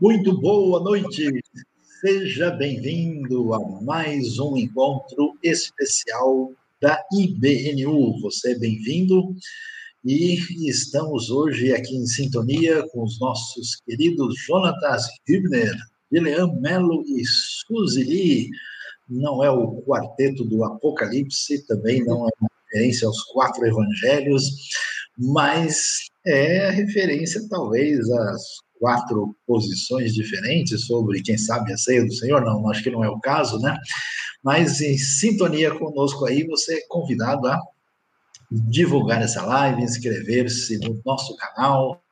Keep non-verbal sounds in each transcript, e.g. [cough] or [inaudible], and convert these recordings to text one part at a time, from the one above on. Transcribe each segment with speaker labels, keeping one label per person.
Speaker 1: Muito boa noite. Seja bem-vindo a mais um encontro especial da IBNU. Você é bem-vindo e estamos hoje aqui em sintonia com os nossos queridos Jonatas Hübner, Guilherme Melo e Suzy Lee. Não é o quarteto do Apocalipse, também não é uma referência aos quatro evangelhos, mas é referência talvez às quatro posições diferentes sobre, quem sabe, a ceia do Senhor, não, acho que não é o caso, né? Mas em sintonia conosco aí, você é convidado a divulgar essa live, inscrever-se no nosso canal.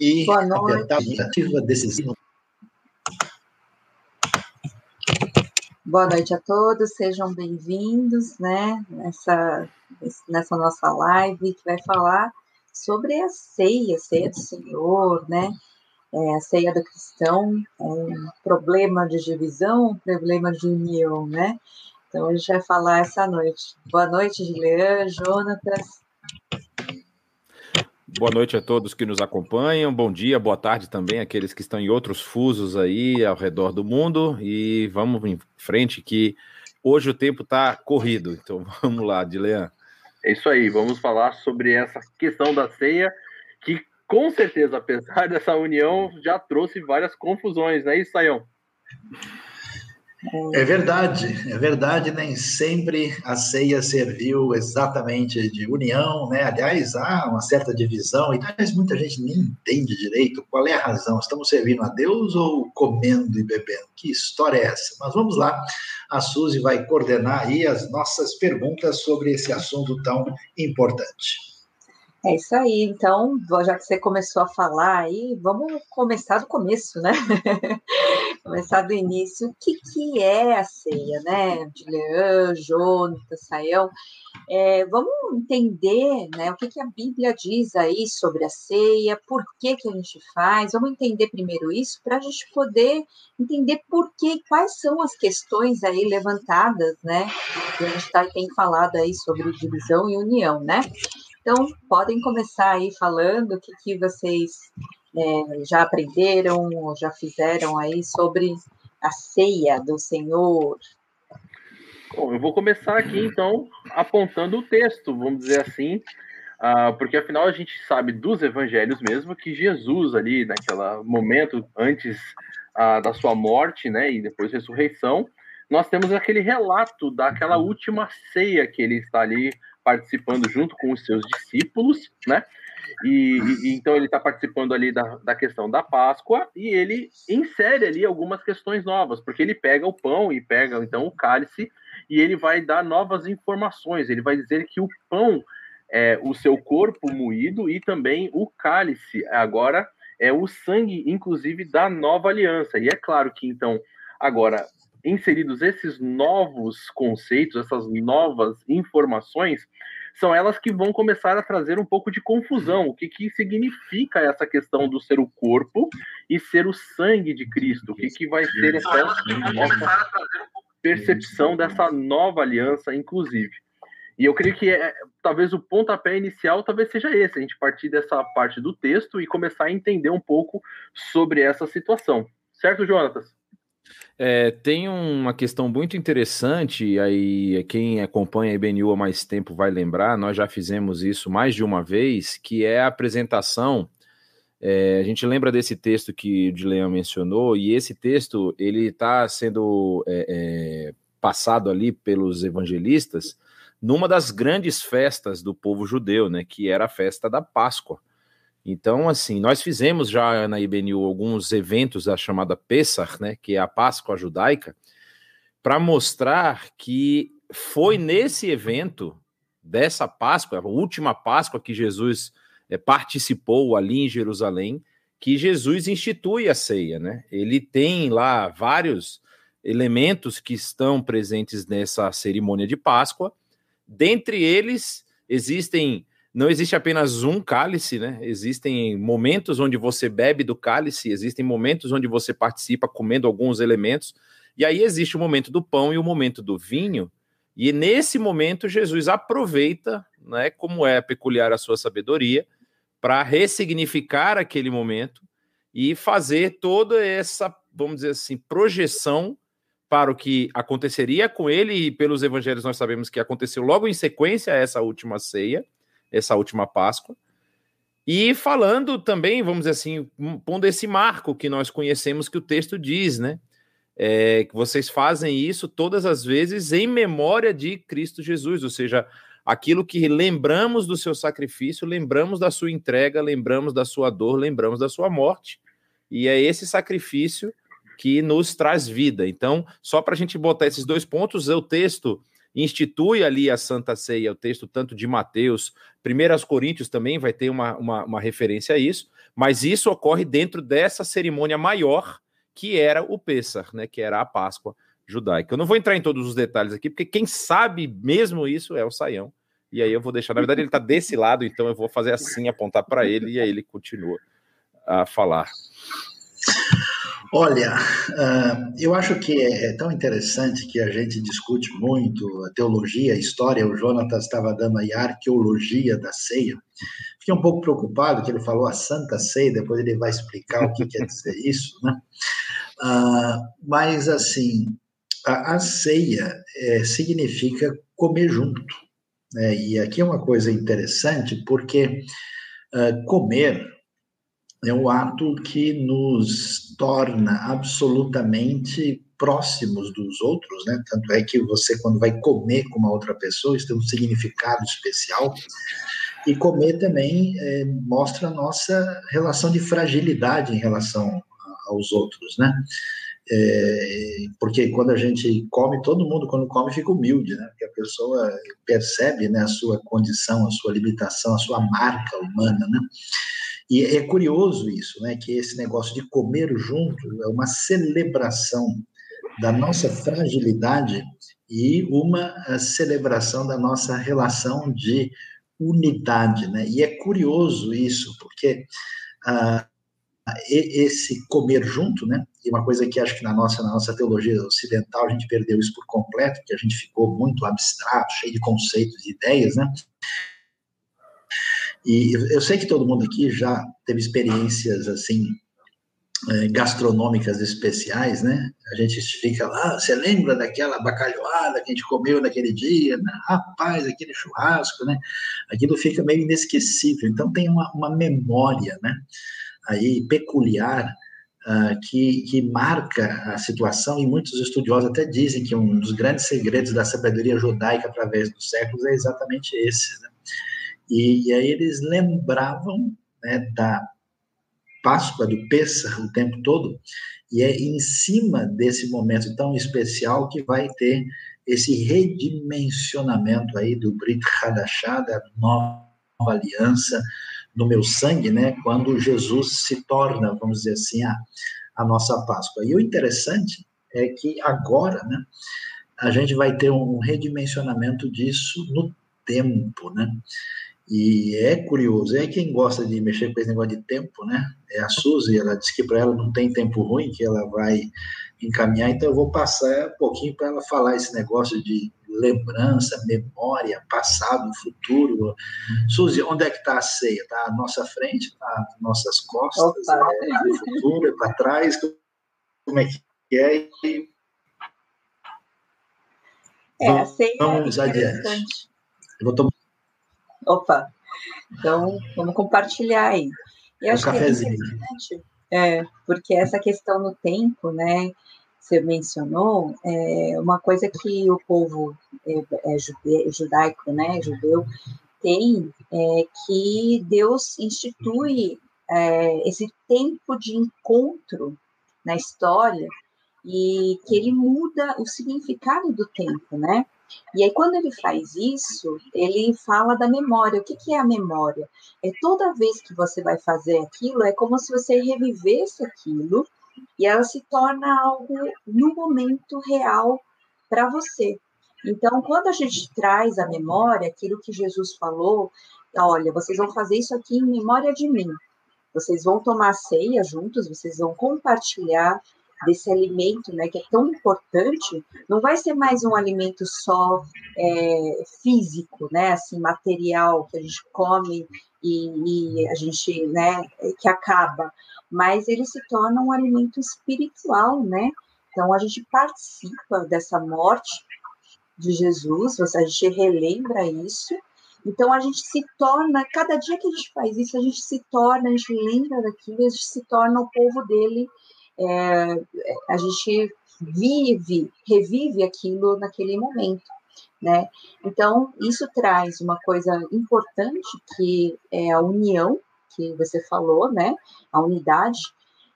Speaker 1: E apertar a decisiva
Speaker 2: Boa noite a todos, sejam bem-vindos, né, nessa, nessa nossa live que vai falar sobre a ceia, a ceia do Senhor, né, é, a ceia do cristão, é um problema de divisão, um problema de união, né, então a gente vai falar essa noite. Boa noite, Gilean, Jonatas.
Speaker 3: Boa noite a todos que nos acompanham. Bom dia, boa tarde também àqueles que estão em outros fusos aí ao redor do mundo. E vamos em frente que hoje o tempo está corrido. Então [laughs] vamos lá, Dilean.
Speaker 4: É isso aí, vamos falar sobre essa questão da ceia, que com certeza, apesar [laughs] dessa união, já trouxe várias confusões, é isso, Sayão?
Speaker 1: É verdade, é verdade, nem sempre a ceia serviu exatamente de união, né? Aliás, há uma certa divisão, e aliás, muita gente nem entende direito qual é a razão. Estamos servindo a Deus ou comendo e bebendo? Que história é essa? Mas vamos lá, a Suzy vai coordenar aí as nossas perguntas sobre esse assunto tão importante.
Speaker 2: É isso aí, então, já que você começou a falar aí, vamos começar do começo, né? [laughs] começar do início. O que, que é a ceia, né? De Leão, Jonathan, Saião. É, vamos entender né, o que, que a Bíblia diz aí sobre a ceia, por que, que a gente faz. Vamos entender primeiro isso para a gente poder entender por que, quais são as questões aí levantadas, né? Que a gente tá, tem falado aí sobre divisão e união, né? Então, podem começar aí falando o que, que vocês é, já aprenderam ou já fizeram aí sobre a ceia do Senhor.
Speaker 4: Bom, eu vou começar aqui então apontando o texto, vamos dizer assim, uh, porque afinal a gente sabe dos evangelhos mesmo que Jesus ali naquele momento antes uh, da sua morte, né, e depois ressurreição, nós temos aquele relato daquela última ceia que ele está ali participando junto com os seus discípulos, né? E, e então ele está participando ali da, da questão da Páscoa e ele insere ali algumas questões novas, porque ele pega o pão e pega então o cálice e ele vai dar novas informações. Ele vai dizer que o pão é o seu corpo moído e também o cálice agora é o sangue, inclusive, da nova aliança. E é claro que então agora inseridos esses novos conceitos, essas novas informações, são elas que vão começar a trazer um pouco de confusão. O que, que significa essa questão do ser o corpo e ser o sangue de Cristo? O que, que vai ser essa nossa percepção dessa nova aliança, inclusive? E eu creio que é, talvez o pontapé inicial talvez seja esse, a gente partir dessa parte do texto e começar a entender um pouco sobre essa situação. Certo, Jonatas?
Speaker 3: É, tem uma questão muito interessante, aí quem acompanha a IBNU há mais tempo vai lembrar, nós já fizemos isso mais de uma vez, que é a apresentação. É, a gente lembra desse texto que o Dileão mencionou, e esse texto ele está sendo é, é, passado ali pelos evangelistas numa das grandes festas do povo judeu, né, que era a festa da Páscoa. Então, assim, nós fizemos já na IBNU alguns eventos da chamada Pessah, né, que é a Páscoa judaica, para mostrar que foi nesse evento dessa Páscoa, a última Páscoa que Jesus é, participou ali em Jerusalém, que Jesus institui a ceia, né? Ele tem lá vários elementos que estão presentes nessa cerimônia de Páscoa. Dentre eles existem não existe apenas um cálice, né? Existem momentos onde você bebe do cálice, existem momentos onde você participa comendo alguns elementos. E aí existe o momento do pão e o momento do vinho, e nesse momento Jesus aproveita, né, como é peculiar a sua sabedoria, para ressignificar aquele momento e fazer toda essa, vamos dizer assim, projeção para o que aconteceria com ele, e pelos evangelhos nós sabemos que aconteceu logo em sequência a essa última ceia, essa última Páscoa. E falando também, vamos dizer assim, pondo esse marco que nós conhecemos que o texto diz, né? É, que vocês fazem isso todas as vezes em memória de Cristo Jesus, ou seja, aquilo que lembramos do seu sacrifício, lembramos da sua entrega, lembramos da sua dor, lembramos da sua morte, e é esse sacrifício que nos traz vida. Então, só para a gente botar esses dois pontos, o texto institui ali a Santa Ceia, o texto tanto de Mateus, 1 Coríntios também vai ter uma, uma, uma, referência a isso, mas isso ocorre dentro dessa cerimônia maior que era o Pêssar, né, que era a Páscoa judaica. Eu não vou entrar em todos os detalhes aqui, porque quem sabe mesmo isso é o Saião, e aí eu vou deixar, na verdade ele está desse lado, então eu vou fazer assim, apontar para ele, e aí ele continua a falar.
Speaker 1: Olha, uh, eu acho que é, é, tão interessante que a gente discute muito a teologia, a história. O Jonatas estava dando aí a arqueologia da ceia. Fiquei um pouco preocupado que ele falou a Santa Ceia, depois ele vai explicar o que quer dizer isso, né? Uh, mas, assim, a, ceia é, significa comer junto. Né? E aqui é uma coisa interessante, porque uh, comer é um ato que nos torna absolutamente próximos dos outros, né? Tanto é que você, quando vai comer com uma outra pessoa, isso tem um significado especial. E comer também é, mostra a nossa relação de fragilidade em relação aos outros, né? É, porque quando a gente come, todo mundo quando come fica humilde, né? Porque a pessoa percebe né, a sua condição, a sua limitação, a sua marca humana, né? E é curioso isso, né? Que esse negócio de comer junto é uma celebração da nossa fragilidade e uma eh, celebração da nossa relação de unidade, né? E é curioso isso, porque ah, esse comer junto, né? E uma coisa que acho que na nossa na nossa teologia ocidental a gente perdeu isso por completo, que a gente ficou muito abstrato, cheio de conceitos e ideias, né? E eu sei que todo mundo aqui já teve experiências assim é, gastronômicas especiais, né? A gente fica lá, você lembra daquela bacalhoada que a gente comeu naquele dia? Né? Rapaz, aquele churrasco, né? Aquilo fica meio inesquecível. Então tem uma, uma memória, né? Aí peculiar uh, que, que marca a situação e muitos estudiosos até dizem que um dos grandes segredos da sabedoria judaica através dos séculos é exatamente esse, né? E, e aí eles lembravam né, da Páscoa, do Pêssar, o tempo todo, e é em cima desse momento tão especial que vai ter esse redimensionamento aí do Brit Hadashah, da nova aliança no meu sangue, né, quando Jesus se torna, vamos dizer assim, a, a nossa Páscoa. E o interessante é que agora, né, a gente vai ter um redimensionamento disso no tempo, né? E é curioso, é quem gosta de mexer com esse negócio de tempo, né? É a Suzy, ela disse que para ela não tem tempo ruim, que ela vai encaminhar, então eu vou passar um pouquinho para ela falar esse negócio de lembrança, memória, passado, futuro. Suzy, onde é que está a ceia? Está à nossa frente, está às nossas costas, é no futuro, é para trás? Como é que é?
Speaker 2: É, a ceia é Vamos é adiante. Eu vou tomar Opa! Então, vamos compartilhar aí. Eu acho que é interessante, é, porque essa questão no tempo, né, você mencionou, é uma coisa que o povo é, é jude, judaico, né, judeu, tem é que Deus institui é, esse tempo de encontro na história e que ele muda o significado do tempo, né? E aí, quando ele faz isso, ele fala da memória. O que, que é a memória? É toda vez que você vai fazer aquilo, é como se você revivesse aquilo e ela se torna algo no momento real para você. Então, quando a gente traz a memória, aquilo que Jesus falou, olha, vocês vão fazer isso aqui em memória de mim. Vocês vão tomar ceia juntos, vocês vão compartilhar desse alimento, né, que é tão importante, não vai ser mais um alimento só é, físico, né, assim, material, que a gente come e, e, a gente, né, que acaba, mas ele se torna um alimento espiritual, né, então a gente participa dessa morte de Jesus, a gente relembra isso, então a gente se torna, cada dia que a gente faz isso, a gente se torna, a gente lembra daquilo, a gente se torna o povo dele, é, a gente vive, revive aquilo naquele momento, né? Então isso traz uma coisa importante que é a união que você falou, né? A unidade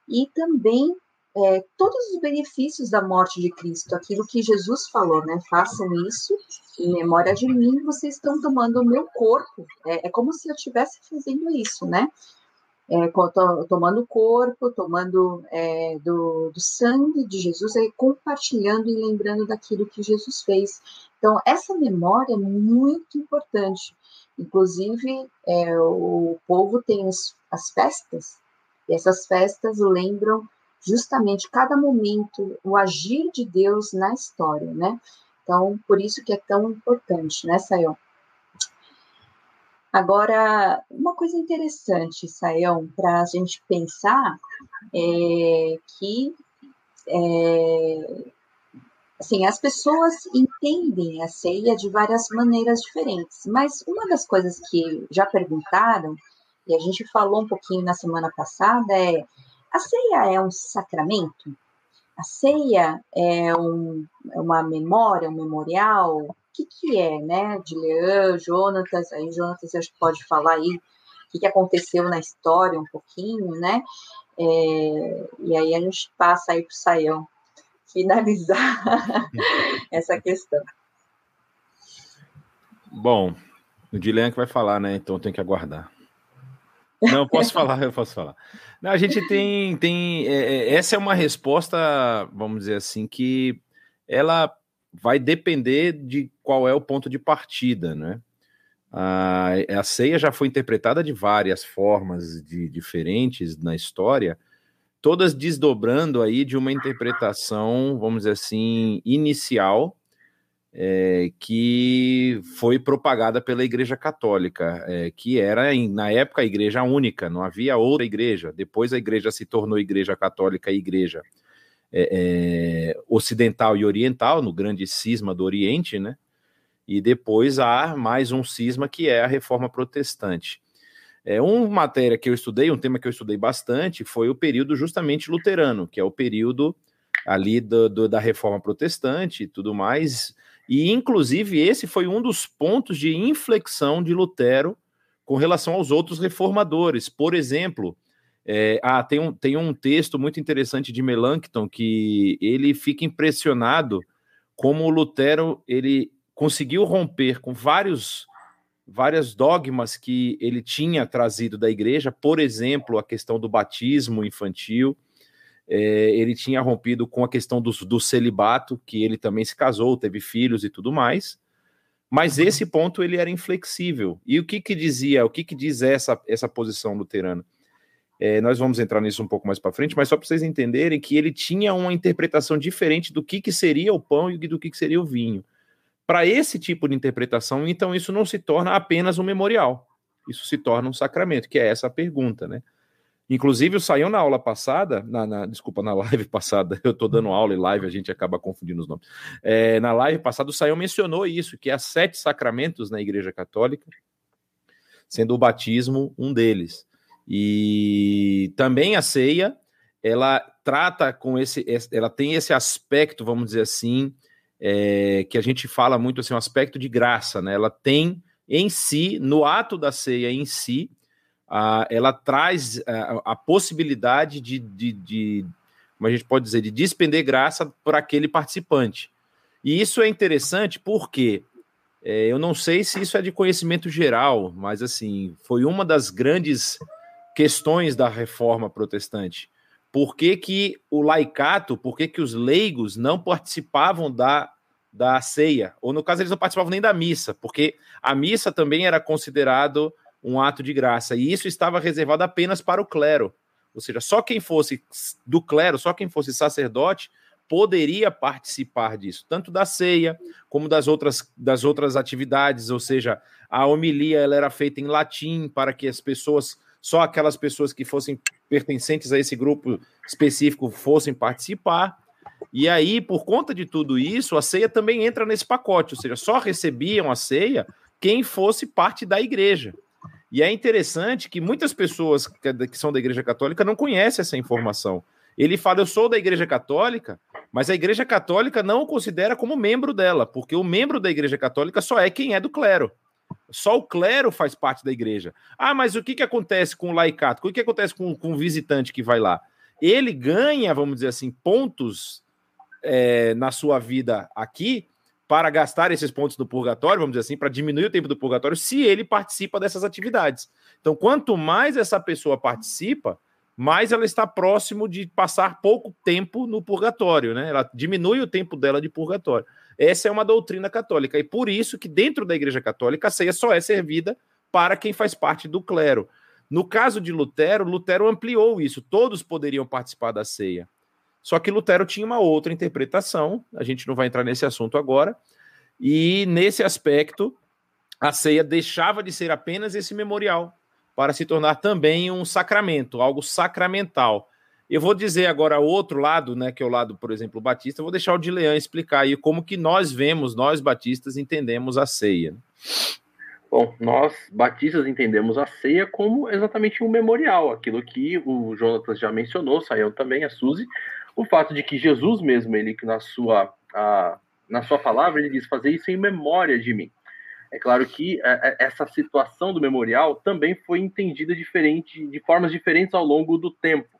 Speaker 2: e também é, todos os benefícios da morte de Cristo, aquilo que Jesus falou, né? Façam isso em memória de mim, vocês estão tomando o meu corpo. É, é como se eu estivesse fazendo isso, né? É, tomando o corpo, tomando é, do, do, sangue de Jesus, é, compartilhando e lembrando daquilo que Jesus fez. Então, essa memória é muito importante. Inclusive, é, o povo tem os, as festas, e essas festas lembram justamente cada momento, o agir de Deus na história, né? Então, por isso que é tão importante, né, Sayão? Agora, uma coisa interessante, Sayão, para a gente pensar é que é, assim, as pessoas entendem a ceia de várias maneiras diferentes, mas uma das coisas que já perguntaram, e a gente falou um pouquinho na semana passada, é a ceia é um sacramento? A ceia é, um, é uma memória, um memorial? Que, que é, né? De Leão, Jonatas, aí Jonatas acho que pode falar aí o que, que aconteceu na história um pouquinho, né? É, e aí a gente passa aí para o Saião finalizar [laughs] essa questão.
Speaker 3: Bom, o Dilean que vai falar, né? Então tem que aguardar. Não, posso falar, eu posso falar. Não, a gente tem. tem é, é, essa é uma resposta, vamos dizer assim, que ela vai depender de qual é o ponto de partida, né? A, a ceia já foi interpretada de várias formas de, diferentes na história, todas desdobrando aí de uma interpretação, vamos dizer assim, inicial é, que foi propagada pela Igreja Católica, é, que era, na época, a Igreja única, não havia outra igreja. Depois a Igreja se tornou Igreja Católica e Igreja é, é, Ocidental e Oriental, no grande cisma do Oriente, né? E depois há mais um cisma que é a Reforma Protestante. É, uma matéria que eu estudei, um tema que eu estudei bastante, foi o período justamente luterano, que é o período ali do, do, da Reforma Protestante e tudo mais, e, inclusive, esse foi um dos pontos de inflexão de Lutero com relação aos outros reformadores. Por exemplo, é, ah, tem, um, tem um texto muito interessante de Melanchthon que ele fica impressionado como o Lutero ele conseguiu romper com vários várias dogmas que ele tinha trazido da igreja, por exemplo, a questão do batismo infantil, é, ele tinha rompido com a questão do, do celibato, que ele também se casou, teve filhos e tudo mais. Mas uhum. esse ponto ele era inflexível. E o que que dizia, o que que diz essa, essa posição luterana? É, nós vamos entrar nisso um pouco mais para frente, mas só para vocês entenderem que ele tinha uma interpretação diferente do que, que seria o pão e do que, que seria o vinho. Para esse tipo de interpretação, então isso não se torna apenas um memorial, isso se torna um sacramento, que é essa a pergunta, né? Inclusive, o Saião na aula passada, na, na, desculpa, na [laughs] live passada, eu estou dando aula e live, a gente acaba confundindo os nomes. É, na live passada, o Saião mencionou isso, que há sete sacramentos na Igreja Católica, sendo o batismo um deles. E também a ceia, ela trata com esse, ela tem esse aspecto, vamos dizer assim, é, que a gente fala muito assim, um aspecto de graça, né? Ela tem em si, no ato da ceia em si, uh, ela traz uh, a possibilidade de, de, de, como a gente pode dizer, de despender graça por aquele participante. E isso é interessante porque é, eu não sei se isso é de conhecimento geral, mas assim, foi uma das grandes questões da reforma protestante. Por que, que o laicato, por que, que os leigos não participavam da, da ceia? Ou no caso, eles não participavam nem da missa, porque a missa também era considerado um ato de graça. E isso estava reservado apenas para o clero. ou seja, só quem fosse do clero, só quem fosse sacerdote poderia participar disso, tanto da ceia como das outras, das outras atividades, ou seja, a homilia ela era feita em latim para que as pessoas, só aquelas pessoas que fossem pertencentes a esse grupo específico fossem participar. E aí, por conta de tudo isso, a ceia também entra nesse pacote, ou seja, só recebiam a ceia quem fosse parte da igreja. E é interessante que muitas pessoas que são da Igreja Católica não conhecem essa informação. Ele fala: Eu sou da Igreja Católica, mas a Igreja Católica não o considera como membro dela, porque o membro da Igreja Católica só é quem é do clero. Só o clero faz parte da igreja. Ah, mas o que, que acontece com o laicato? O que, que acontece com, com o visitante que vai lá? Ele ganha, vamos dizer assim, pontos é, na sua vida aqui para gastar esses pontos do purgatório, vamos dizer assim, para diminuir o tempo do purgatório, se ele participa dessas atividades. Então, quanto mais essa pessoa participa, mais ela está próximo de passar pouco tempo no purgatório, né? Ela diminui o tempo dela de purgatório. Essa é uma doutrina católica, e por isso que dentro da Igreja Católica a ceia só é servida para quem faz parte do clero. No caso de Lutero, Lutero ampliou isso, todos poderiam participar da ceia. Só que Lutero tinha uma outra interpretação, a gente não vai entrar nesse assunto agora, e nesse aspecto, a ceia deixava de ser apenas esse memorial para se tornar também um sacramento, algo sacramental. Eu vou dizer agora outro lado, né, que é o lado, por exemplo, batista, vou deixar o Dilean explicar aí como que nós vemos, nós batistas entendemos a ceia.
Speaker 4: Bom, nós batistas entendemos a ceia como exatamente um memorial, aquilo que o Jonatas já mencionou, saiu também, a Suzy, o fato de que Jesus mesmo, ele na sua, a, na sua palavra, ele diz fazer isso em memória de mim. É claro que a, é, é, essa situação do memorial também foi entendida diferente, de formas diferentes ao longo do tempo.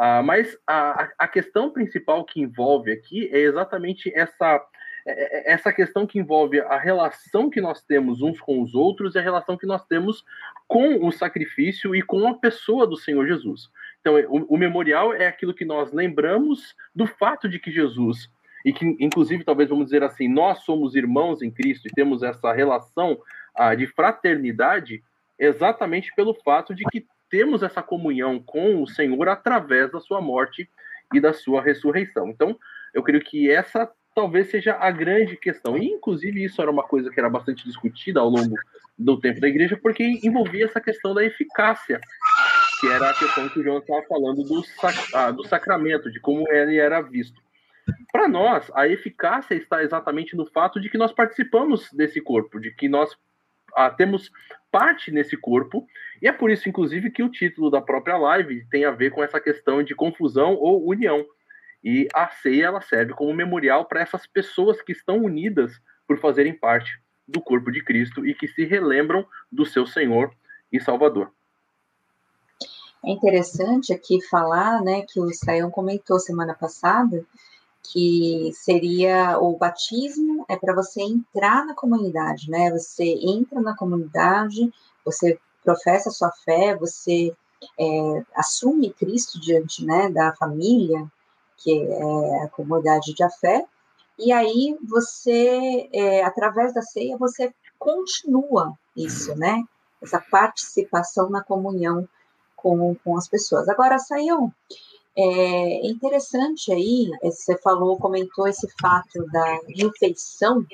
Speaker 4: Uh, mas a, a questão principal que envolve aqui é exatamente essa é, essa questão que envolve a relação que nós temos uns com os outros e a relação que nós temos com o sacrifício e com a pessoa do Senhor Jesus. Então, o, o memorial é aquilo que nós lembramos do fato de que Jesus, e que, inclusive, talvez vamos dizer assim, nós somos irmãos em Cristo e temos essa relação ah, de fraternidade exatamente pelo fato de que temos essa comunhão com o Senhor através da sua morte e da sua ressurreição. Então, eu creio que essa talvez seja a grande questão. E, inclusive, isso era uma coisa que era bastante discutida ao longo do tempo da igreja, porque envolvia essa questão da eficácia que era a questão que o João estava falando do, sac, ah, do sacramento, de como ele era visto. Para nós, a eficácia está exatamente no fato de que nós participamos desse corpo, de que nós ah, temos parte nesse corpo, e é por isso, inclusive, que o título da própria live tem a ver com essa questão de confusão ou união. E a ceia ela serve como memorial para essas pessoas que estão unidas por fazerem parte do corpo de Cristo e que se relembram do seu Senhor e Salvador.
Speaker 2: É interessante aqui falar, né, que o Israel comentou semana passada, que seria o batismo é para você entrar na comunidade, né? Você entra na comunidade, você professa sua fé, você é, assume Cristo diante, né, da família, que é a comunidade de fé, e aí você, é, através da ceia, você continua isso, né? Essa participação na comunhão com, com as pessoas. Agora, Saião, é interessante aí, é, você falou, comentou esse fato da refeição,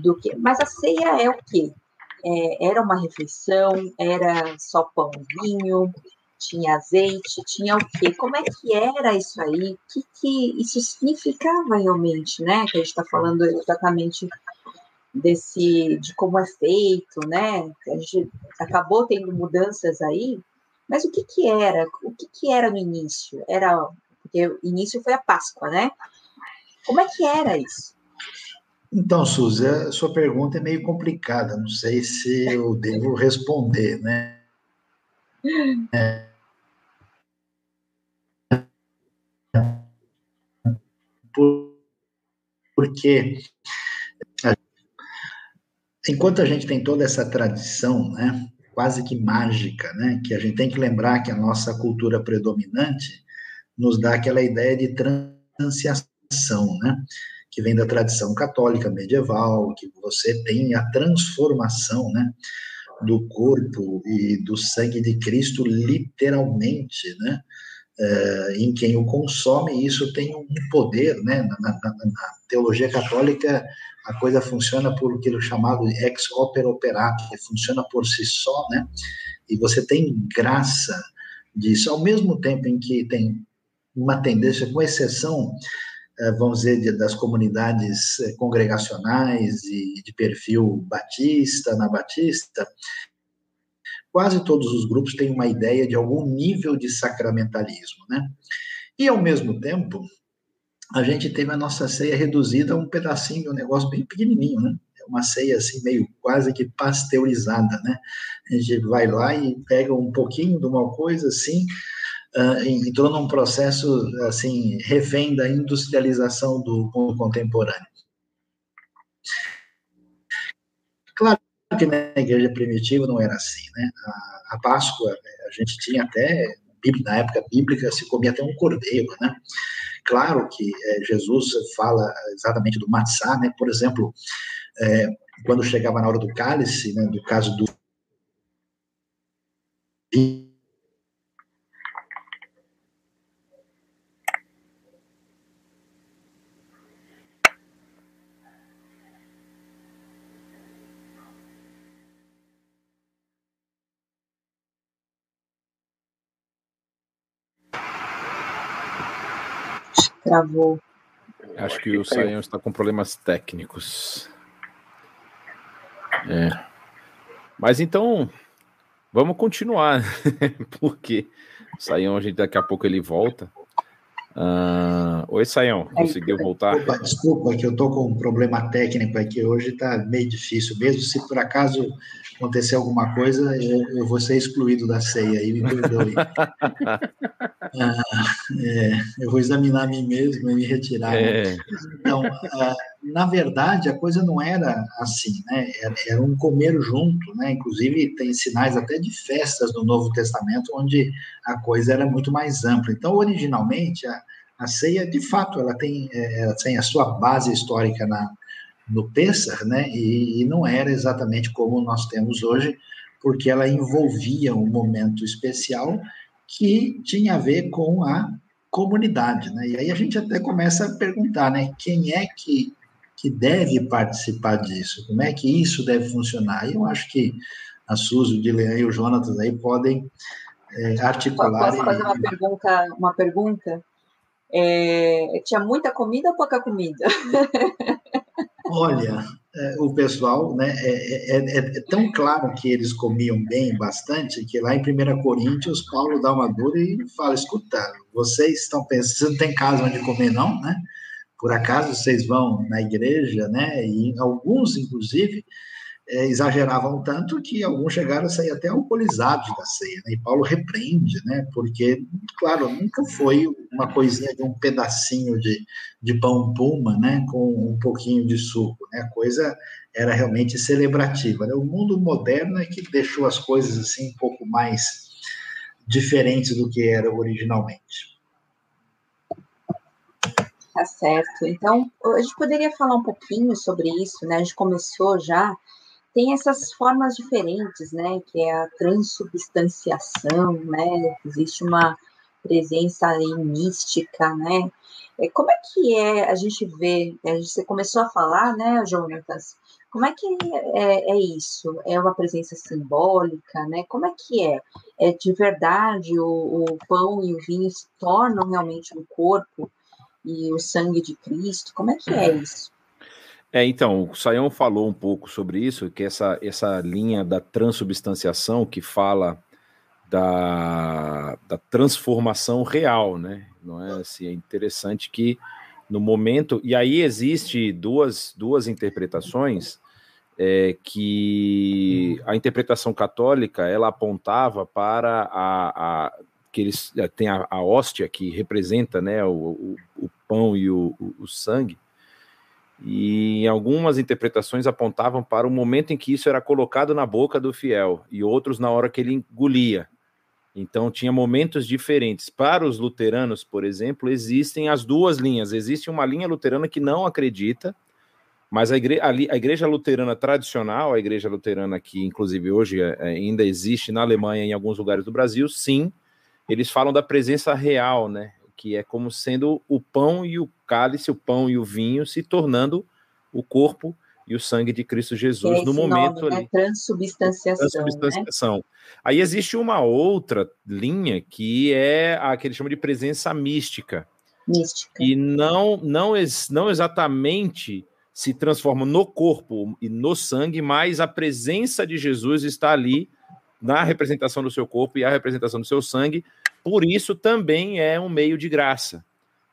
Speaker 2: do que, mas a ceia é o quê? É, era uma refeição, era só pão vinho, tinha azeite, tinha o quê? Como é que era isso aí? O que, que isso significava realmente, né? Que a gente está falando exatamente desse, de como é feito, né? A gente acabou tendo mudanças aí, mas o que que era? O que que era no início? Era porque o início foi a Páscoa, né? Como é que era isso?
Speaker 1: Então, Suzy, a sua pergunta é meio complicada. Não sei se eu devo responder, né? É. Porque enquanto a gente tem toda essa tradição, né, quase que mágica, né? Que a gente tem que lembrar que a nossa cultura predominante nos dá aquela ideia de transição, né? Que vem da tradição católica medieval, que você tem a transformação, né? do corpo e do sangue de Cristo literalmente, né? É, em quem o consome, isso tem um poder, né? Na, na, na, teologia católica, a coisa funciona por aquilo chamado ex opera operato, que funciona por si só, né? E você tem graça disso, ao mesmo tempo em que tem uma tendência, com exceção eh, vamos dizer, das comunidades eh, congregacionais e de perfil batista, na batista, quase todos os grupos têm uma ideia de algum nível de sacramentalismo, né? E, ao mesmo tempo, a gente teve a nossa ceia reduzida a um pedacinho, um negócio bem pequenininho, né? É uma ceia, assim, meio quase que pasteurizada, né? A gente vai lá e pega um pouquinho de uma coisa, assim, uh, entrou num processo assim refém da industrialização do mundo contemporâneo. Claro que na igreja primitiva não era assim, né? A, a Páscoa a gente tinha até na época bíblica se comia até um cordeiro, né? Claro que é, Jesus fala exatamente do matzá, né? Por exemplo, é, quando chegava na hora do cálice, né, do caso do
Speaker 2: Travou.
Speaker 3: Acho que o Saião está com problemas técnicos. É. Mas então, vamos continuar, [laughs] porque o Saião, a gente daqui a pouco ele volta. Uh... Oi, Saião, conseguiu voltar?
Speaker 1: Desculpa, desculpa, que eu tô com um problema técnico aqui hoje, tá meio difícil mesmo. Se por acaso acontecer alguma coisa, eu, eu vou ser excluído da ceia aí, me perdoe. [laughs] ah, é, eu vou examinar a mim mesmo e me retirar. Né? É. Então, ah, na verdade, a coisa não era assim, né? Era, era, um comer junto, né? Inclusive, tem sinais até de festas no Novo Testamento, onde a coisa era muito mais ampla. Então, originalmente, a, a ceia, de fato, ela tem, é, ela tem a sua base histórica na, no Pessar, né? E, e, não era exatamente como nós temos hoje, porque ela envolvia um momento especial que tinha a ver com a comunidade, né? E aí a gente até começa a perguntar, né? Quem é que, que deve participar disso? Como é que isso deve funcionar? E eu acho que a Suzy, o Dilean e o Jonatas aí podem é, articular.
Speaker 2: Posso fazer uma pergunta? Uma pergunta? É, tinha muita comida ou pouca comida?
Speaker 1: Olha, é, o pessoal, né, é, é, é, tão claro que eles comiam bem, bastante, que lá em 1 Coríntios, Paulo dá uma dura e fala, escuta, vocês estão pensando, você não tem casa onde comer não, né? Por acaso vocês vão na igreja, né? E alguns, inclusive, é, exageravam tanto que alguns chegaram a sair até alcoolizados da ceia, né? E Paulo repreende, né? Porque, claro, nunca foi uma coisinha de um pedacinho de, de pão puma, né? Com um pouquinho de suco, né? A coisa era realmente celebrativa. Né? O mundo moderno é que deixou as coisas assim um pouco mais diferentes do que era originalmente.
Speaker 2: Tá certo. Então, a gente poderia falar um pouquinho sobre isso, né? A gente começou já tem essas formas diferentes, né, que é a transubstanciação, né, existe uma presença aí mística, né, é, como é que é, a gente vê, você começou a falar, né, Jonatas, como é que é, é, isso? É uma presença simbólica, né? Como é que é? É de verdade o, o pão e o vinho se tornam realmente o um corpo e o sangue de Cristo? Como é que é isso?
Speaker 3: É, então, o Saião falou um pouco sobre isso, que essa, essa linha da transubstanciação que fala da, da transformação real, né? Não é assim, é interessante que no momento, e aí existe duas, duas interpretações é, que a interpretação católica ela apontava para a, a que eles é, tem a, a hóstia que representa né, o, o, o pão e o, o sangue, e algumas interpretações apontavam para o momento em que isso era colocado na boca do fiel e outros na hora que ele engolia. Então tinha momentos diferentes. Para os luteranos, por exemplo, existem as duas linhas. Existe uma linha luterana que não acredita Mas a igreja, a igreja luterana tradicional, a igreja luterana que, inclusive, hoje é, é, ainda existe na Alemanha e em alguns lugares do Brasil, sim, eles falam da presença real, né? Que é como sendo o pão e o cálice, o pão e o vinho se tornando o corpo e o sangue de Cristo Jesus é no momento nome, né? ali.
Speaker 2: Né? Transubstanciação. Transubstanciação. Né?
Speaker 3: Aí existe uma outra linha que é a que eles chamam de presença mística.
Speaker 2: Mística.
Speaker 3: E não, não, não exatamente se transforma no corpo e no sangue, mas a presença de Jesus está ali na representação do seu corpo e a representação do seu sangue. Por isso também é um meio de graça,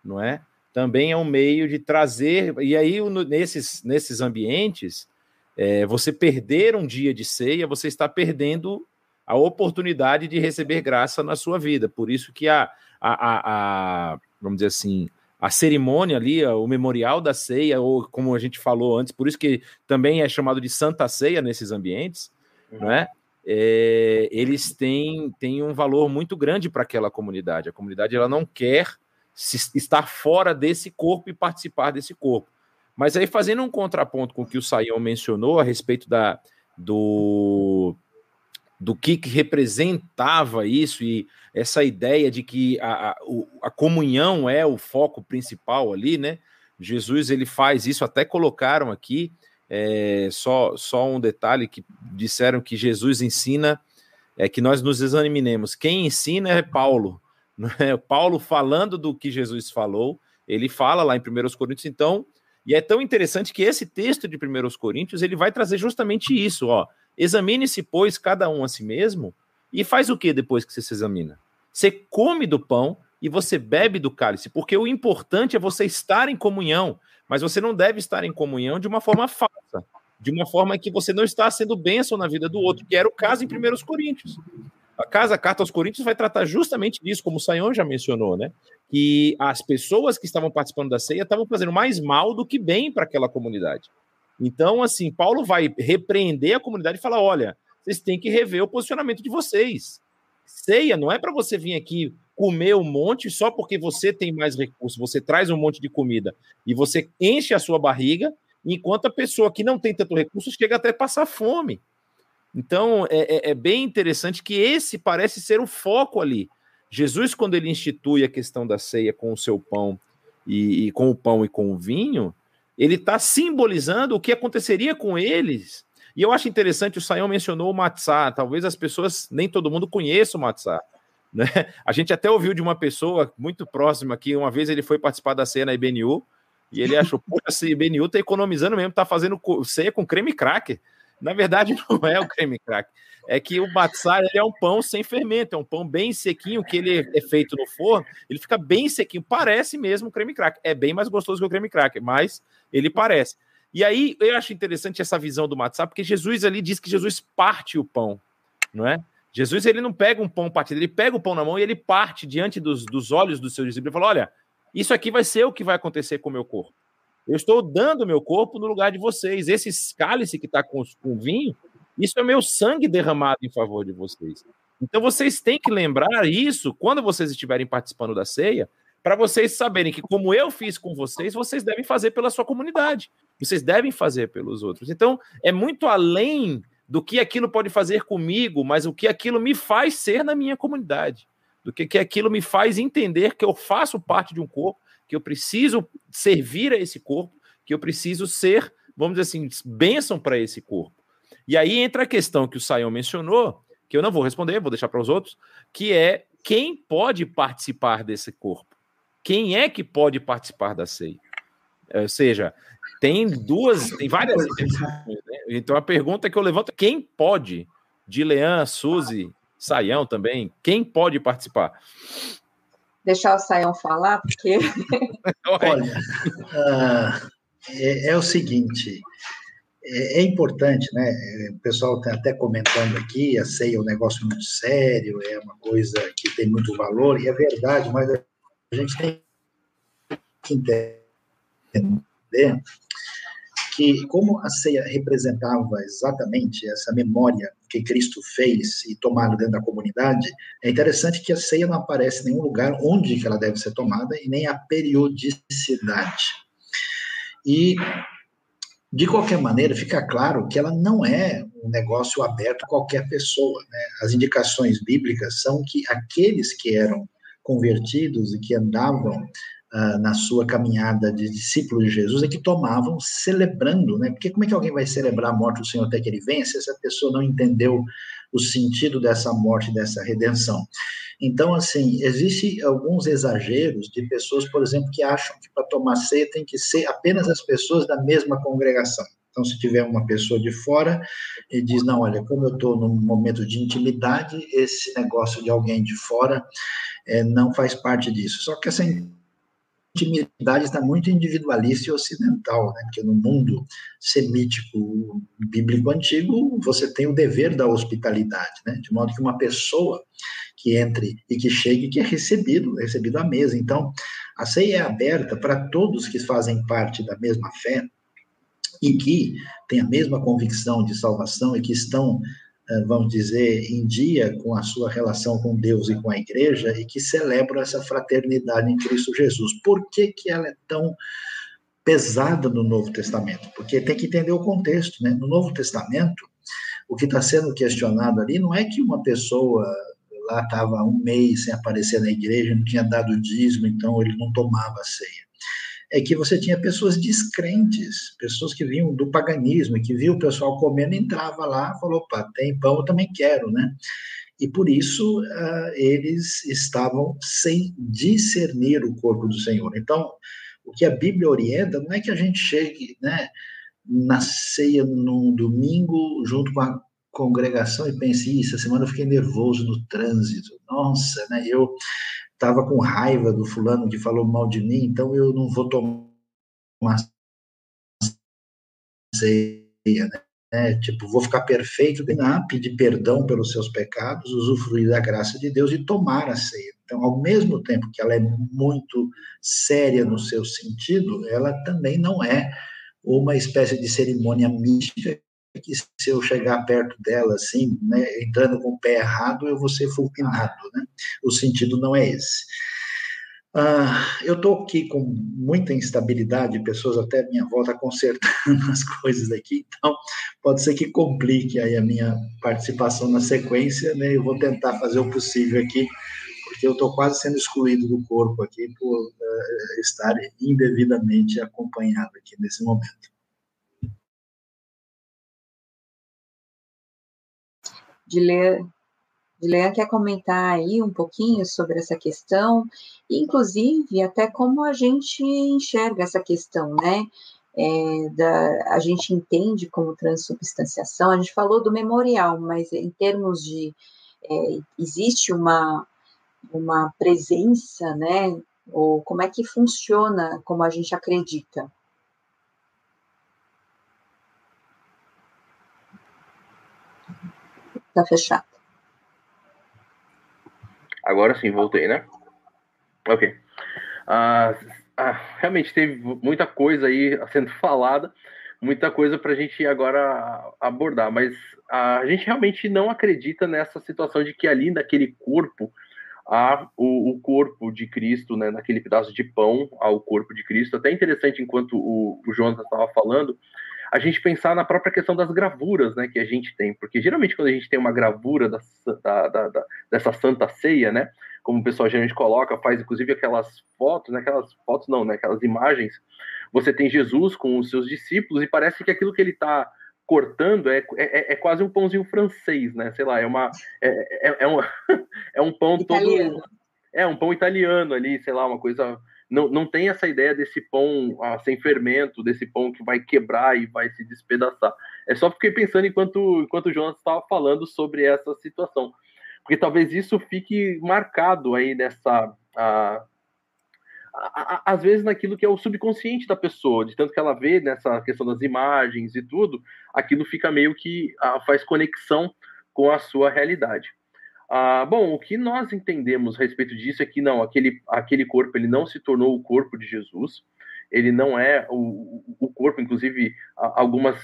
Speaker 3: não é? Também é um meio de trazer. E aí, nesses, nesses ambientes, é, você perder um dia de ceia, você está perdendo a oportunidade de receber graça na sua vida. Por isso que a, a, a, a vamos dizer assim, a cerimônia ali, o memorial da ceia, ou como a gente falou antes, por isso que também é chamado de Santa Ceia nesses ambientes, uhum. né? É, eles têm, têm um valor muito grande para aquela comunidade. A comunidade ela não quer se, estar fora desse corpo e participar desse corpo. Mas aí, fazendo um contraponto com o que o Saião mencionou a respeito da, do, do que, que representava isso e essa ideia de que a, a, a, comunhão é o foco principal ali, né? Jesus ele faz isso, até colocaram aqui, é, só, só um detalhe que disseram que Jesus ensina é que nós nos examinemos. Quem ensina é Paulo, [laughs] é? Paulo falando do que Jesus falou, ele fala lá em 1 Coríntios, então, e é tão interessante que esse texto de 1 Coríntios ele vai trazer justamente isso, ó. Examine-se, pois, cada um a si mesmo, e faz o que depois que você se examina? Você come do pão e você bebe do cálice, porque o importante é você estar em comunhão, mas você não deve estar em comunhão de uma forma falsa, de uma forma que você não está sendo bênção na vida do outro, que era o caso em 1 Coríntios. A casa, a carta aos Coríntios, vai tratar justamente disso, como o Sayão já mencionou, né? Que as pessoas que estavam participando da ceia estavam fazendo mais mal do que bem para aquela comunidade. Então, assim, Paulo vai repreender a comunidade e falar: olha, vocês têm que rever o posicionamento de vocês. Ceia não é para você vir aqui comer um monte só porque você tem mais recursos, você traz um monte de comida e você enche a sua barriga, enquanto a pessoa que não tem tanto recurso chega até passar fome. Então, é, é, é bem interessante que esse parece ser o foco ali. Jesus, quando ele institui a questão da ceia com o seu pão e, e com o pão e com o vinho, ele está simbolizando o que aconteceria com eles. E eu acho interessante, o Sayão mencionou o Matzá, talvez as pessoas, nem todo mundo conheça o Matzá. Né? A gente até ouviu de uma pessoa muito próxima que uma vez ele foi participar da ceia na IBNU e ele achou, poxa, esse IBNU está economizando mesmo, está fazendo ceia com creme cracker. Na verdade, [laughs] não é o creme cracker. É que o matzah é um pão sem fermento, é um pão bem sequinho, que ele é feito no forno, ele fica bem sequinho, parece mesmo creme cracker. É bem mais gostoso que o creme cracker, mas ele parece. E aí eu acho interessante essa visão do matzah, porque Jesus ali diz que Jesus parte o pão, não é? Jesus ele não pega um pão partido, ele pega o pão na mão e ele parte diante dos, dos olhos dos seus discípulos e fala: Olha, isso aqui vai ser o que vai acontecer com o meu corpo. Eu estou dando meu corpo no lugar de vocês. Esse cálice que está com, com vinho, isso é meu sangue derramado em favor de vocês. Então vocês têm que lembrar isso quando vocês estiverem participando da ceia, para vocês saberem que, como eu fiz com vocês, vocês devem fazer pela sua comunidade. Vocês devem fazer pelos outros. Então, é muito além do que aquilo pode fazer comigo, mas o que aquilo me faz ser na minha comunidade. Do que, que aquilo me faz entender que eu faço parte de um corpo, que eu preciso servir a esse corpo, que eu preciso ser, vamos dizer assim, bênção para esse corpo. E aí entra a questão que o Sayão mencionou, que eu não vou responder, vou deixar para os outros, que é quem pode participar desse corpo? Quem é que pode participar da ceia? Ou seja, tem duas, tem várias. [laughs] Né? Então a pergunta que eu levanto é quem pode? De Leão, Suzy, Saião também, quem pode participar?
Speaker 2: Deixar o Saião falar, porque. [laughs]
Speaker 1: Olha, uh, é, é, o seguinte. É, é, importante, né? O pessoal está até comentando aqui, a ceia é um negócio muito sério, é uma coisa que tem muito valor, e é verdade, mas a gente tem que entender que como a ceia representava exatamente essa memória que Cristo fez e tomada dentro da comunidade, é interessante que a ceia não aparece em nenhum lugar onde que ela deve ser tomada e nem a periodicidade. E De qualquer maneira, fica claro que ela não é um negócio aberto a qualquer pessoa. Né? As indicações bíblicas são que aqueles que eram convertidos e que andavam uh, na sua caminhada de discípulo de Jesus é que tomavam celebrando, né? Porque como é que alguém vai celebrar a morte do Senhor até que ele vença se essa pessoa não entendeu o sentido dessa morte, dessa redenção? Então, assim, existe alguns exageros de pessoas, por exemplo, que acham que para tomar ceia tem que ser apenas as pessoas da mesma congregação. Então, se tiver uma pessoa de fora e diz, não, olha, como eu estou num momento de intimidade, esse negócio de alguém de fora é, não faz parte disso. Só que essa intimidade está muito individualista e ocidental, né? porque no mundo semítico bíblico antigo você tem o dever da hospitalidade, né? de modo que uma pessoa que entre e que chegue que é recebido, é recebido à mesa. Então, a ceia é aberta para todos que fazem parte da mesma fé e que têm a mesma convicção de salvação e que estão vamos dizer, em dia com a sua relação com Deus e com a igreja e que celebram essa fraternidade em Cristo Jesus. Por que, que ela é tão pesada no Novo Testamento? Porque tem que entender o contexto, né? No Novo Testamento, o que está sendo questionado ali não é que uma pessoa lá estava um mês sem aparecer na igreja, não tinha dado dízimo, então ele não tomava ceia é que você tinha pessoas descrentes, pessoas que vinham do paganismo, que viam o pessoal comendo, entrava lá, falou, opa, tem pão, eu também quero, né? E por isso uh, eles estavam sem discernir o corpo do Senhor. Então, o que a Bíblia orienta não é que a gente chegue, né, na ceia num domingo junto com a congregação e pense, isso, essa semana eu fiquei nervoso no trânsito. Nossa, né? Eu estava com raiva do fulano que falou mal de mim, então eu não vou tomar ceia, né? Tipo, vou ficar perfeito, não, pedir perdão pelos seus pecados, usufruir da graça de Deus e tomar a ceia. Então, ao mesmo tempo que ela é muito séria no seu sentido, ela também não é uma espécie de cerimônia mística que se eu chegar perto dela, assim, né, entrando com o pé errado, eu vou ser fulminado, né? O sentido não é esse. Ah, eu estou aqui com muita instabilidade, pessoas até a minha volta consertando [laughs] as coisas aqui, então pode ser que complique aí a minha participação na sequência, né? Eu vou tentar fazer o possível aqui, porque eu estou quase sendo excluído do corpo aqui por uh, estar indevidamente acompanhado aqui nesse momento.
Speaker 2: Dilean quer comentar aí um pouquinho sobre essa questão, inclusive até como a gente enxerga essa questão, né? É, da, a gente entende como transubstanciação, a gente falou do memorial, mas em termos de é, existe uma, uma presença, né? Ou como é que funciona como a gente acredita? Tá fechado.
Speaker 4: Agora sim, voltei, né? Ok. Ah, ah, realmente teve muita coisa aí sendo falada, muita coisa para a gente agora abordar, mas a gente realmente não acredita nessa situação de que ali naquele corpo há o, o corpo de Cristo, né, naquele pedaço de pão, ao corpo de Cristo. Até interessante, enquanto o, o Jonas estava falando, a gente pensar na própria questão das gravuras né, que a gente tem, porque geralmente quando a gente tem uma gravura da, da, da, dessa Santa Ceia, né, como o pessoal geralmente coloca, faz inclusive aquelas fotos, né, aquelas fotos não, né, aquelas imagens, você tem Jesus com os seus discípulos e parece que aquilo que ele está cortando é, é, é, quase um pãozinho francês, né? Sei lá, é uma é, é, é um, [laughs] é um pão italiano. todo é um pão italiano ali, sei lá, uma coisa não, não tem essa ideia desse pão ah, sem fermento, desse pão que vai quebrar e vai se despedaçar. É só fiquei pensando enquanto, enquanto o Jonas estava falando sobre essa situação. Porque talvez isso fique marcado aí nessa. Ah, às vezes naquilo que é o subconsciente da pessoa, de tanto que ela vê nessa questão das imagens e tudo, aquilo fica meio que faz conexão com a sua realidade. Ah, bom, o que nós entendemos a respeito disso é que não, aquele, aquele corpo ele não se tornou o corpo de Jesus, ele não é o, o, corpo, inclusive algumas,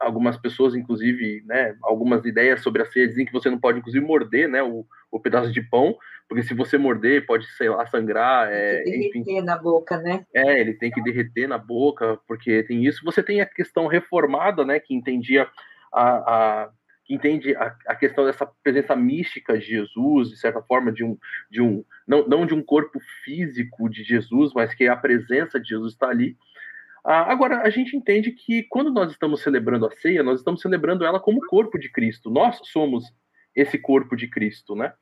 Speaker 4: algumas pessoas, inclusive, né, algumas ideias sobre a ceia dizem que você não pode, inclusive, morder, né, o, o pedaço de pão, porque se você morder, pode, sei lá, sangrar. É,
Speaker 2: derreter enfim. na boca, né?
Speaker 4: É, ele tem que derreter na boca, porque tem isso. Você tem a questão reformada, né, que entendia a, a que entende a, a, questão dessa presença mística de Jesus, de certa forma, de um, de um não, não de um corpo físico de Jesus, mas que a presença de Jesus está ali. Ah, agora, a gente entende que quando nós estamos celebrando a ceia, nós estamos celebrando ela como corpo de Cristo. Nós somos esse corpo de Cristo, né?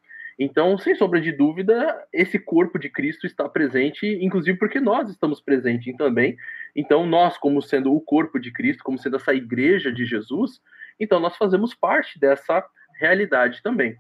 Speaker 4: Então, sem sombra de dúvida, esse corpo de Cristo está presente, inclusive porque nós estamos presentes também. Então, nós, como sendo o corpo de Cristo, como sendo essa igreja de Jesus, então nós fazemos parte dessa realidade também.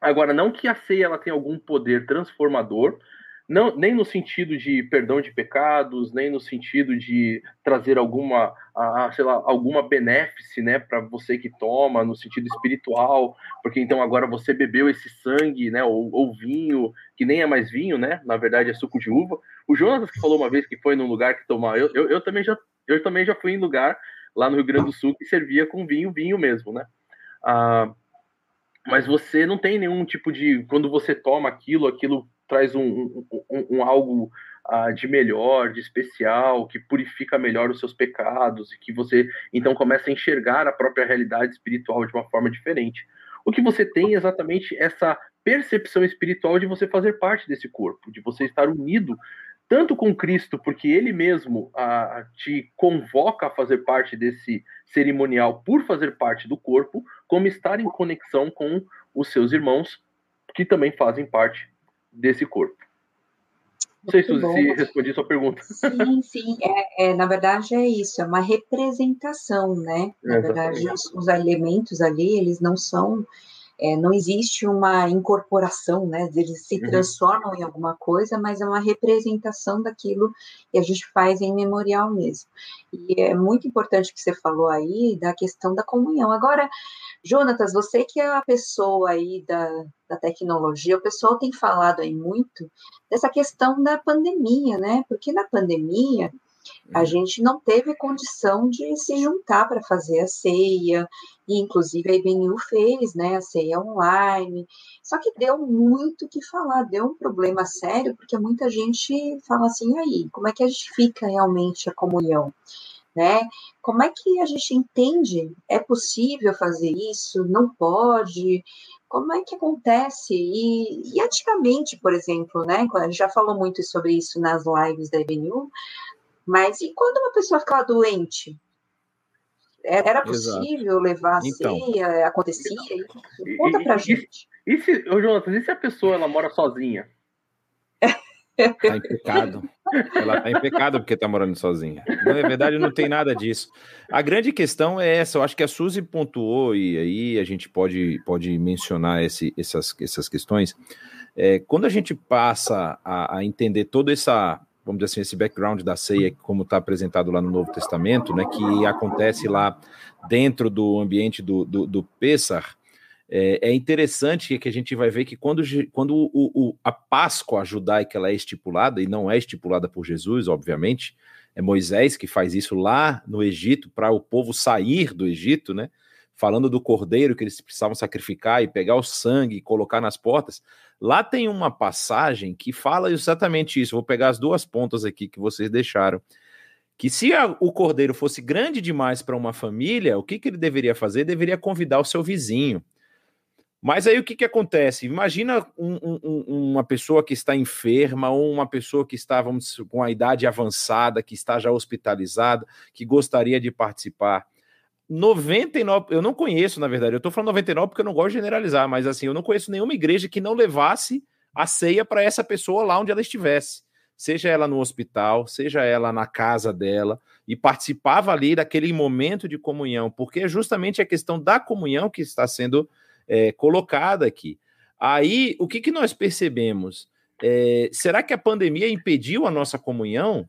Speaker 4: Agora, não que a ceia ela tenha algum poder transformador, não, nem no sentido de perdão de pecados, nem no sentido de trazer alguma, a, sei lá, alguma benéfice, né, para você que toma, no sentido espiritual, porque então agora você bebeu esse sangue, né, ou, ou, vinho, que nem é mais vinho, né, na verdade é suco de uva. O Jonas que falou uma vez que foi num lugar que tomava, eu, eu, eu também já, eu também já fui em lugar lá no Rio Grande do Sul que servia com vinho, vinho mesmo, né. Ah, mas você não tem nenhum tipo de, quando você toma aquilo, aquilo traz um, um, um, algo uh, de melhor, de especial, que purifica melhor os seus pecados e que você então começa a enxergar a própria realidade espiritual de uma forma diferente. O que você tem é exatamente essa percepção espiritual de você fazer parte desse corpo, de você estar unido tanto com Cristo, porque Ele mesmo uh, te convoca a fazer parte desse cerimonial por fazer parte do corpo, como estar em conexão com os seus irmãos que também fazem parte desse corpo. Não sei, se respondi sua pergunta.
Speaker 2: Sim, sim. É, é, na verdade, é isso, é uma representação, né? Na é, verdade, os, os, elementos ali, eles não são. É, não existe uma incorporação, né? Eles se uhum. transformam em alguma coisa, mas é uma representação daquilo que a gente faz em memorial mesmo. E é muito importante que você falou aí da questão da comunhão. Agora, Jonatas, você que é a pessoa aí da, da tecnologia, o pessoal tem falado aí muito dessa questão da pandemia, né? Porque na pandemia a uhum. gente não teve condição de se juntar para fazer a ceia, e inclusive a IBNU fez, né, a ceia online, só que deu muito que falar, deu um problema sério, porque muita gente fala assim, aí, como é que a gente fica realmente a comunhão? né? Como é que a gente entende? É possível fazer isso? Não pode? Como é que acontece? E, e antigamente, por exemplo, né? A gente já falou muito sobre isso nas lives da EBNU, mas e quando uma pessoa ficava doente? Era possível Exato. levar a então, ceia? Acontecia? Conta pra e, gente.
Speaker 4: E se, Jonathan, e se a pessoa ela mora sozinha?
Speaker 3: Tá em pecado. Ela tá em pecado porque tá morando sozinha. Na verdade, não tem nada disso. A grande questão é essa. Eu acho que a Suzy pontuou, e aí a gente pode, pode mencionar esse, essas, essas questões. É, quando a gente passa a, a, entender toda essa, vamos dizer assim, esse background da ceia, como está apresentado lá no Novo Testamento, né, que acontece lá dentro do ambiente do, do, do Pessar, é, é, interessante que a gente vai ver que quando, quando o, o, a Páscoa judaica ela é estipulada, e não é estipulada por Jesus, obviamente, é Moisés que faz isso lá no Egito para o povo sair do Egito, né? Falando do cordeiro que eles precisavam sacrificar e pegar o sangue e colocar nas portas. Lá tem uma passagem que fala exatamente isso. Vou pegar as duas pontas aqui que vocês deixaram. Que se a, o cordeiro fosse grande demais para uma família, o que, que ele deveria fazer? Deveria convidar o seu vizinho mas aí o que, que acontece? Imagina um, um, uma pessoa que está enferma ou uma pessoa que está, vamos com a idade avançada, que está já hospitalizada, que gostaria de participar. 99, eu não conheço, na verdade, eu estou falando 99 porque eu não gosto de generalizar, mas assim, eu não conheço nenhuma igreja que não levasse a ceia para essa pessoa lá onde ela estivesse, seja ela no hospital, seja ela na casa dela, e participava ali daquele momento de comunhão, porque é justamente a questão da comunhão que está sendo é, colocada aqui. Aí, o que, que nós percebemos? É, será que a pandemia impediu a nossa comunhão?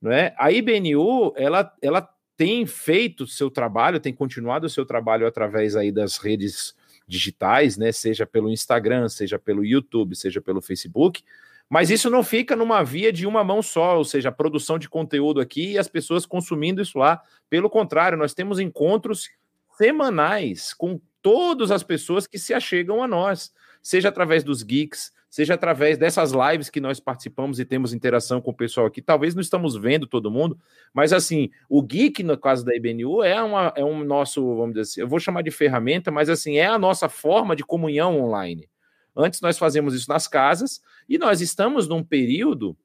Speaker 3: Não é? A IBNU, ela, ela tem feito seu trabalho, tem continuado o seu trabalho através aí das redes digitais, né? Seja pelo Instagram, seja pelo YouTube, seja pelo Facebook, Mas isso não fica numa via de uma mão só, ou seja, a produção de conteúdo aqui e as pessoas consumindo isso lá. Pelo contrário, nós temos encontros semanais com todas as pessoas que se achegam a nós, seja através dos geeks, seja através dessas lives que nós participamos e temos interação com o pessoal aqui. Talvez não estamos vendo todo mundo, mas assim, o geek, no caso da IBNU, é, uma, é um nosso, vamos dizer assim, eu vou chamar de ferramenta, mas assim, é a nossa forma de comunhão online. Antes nós fazíamos isso nas casas e nós estamos num período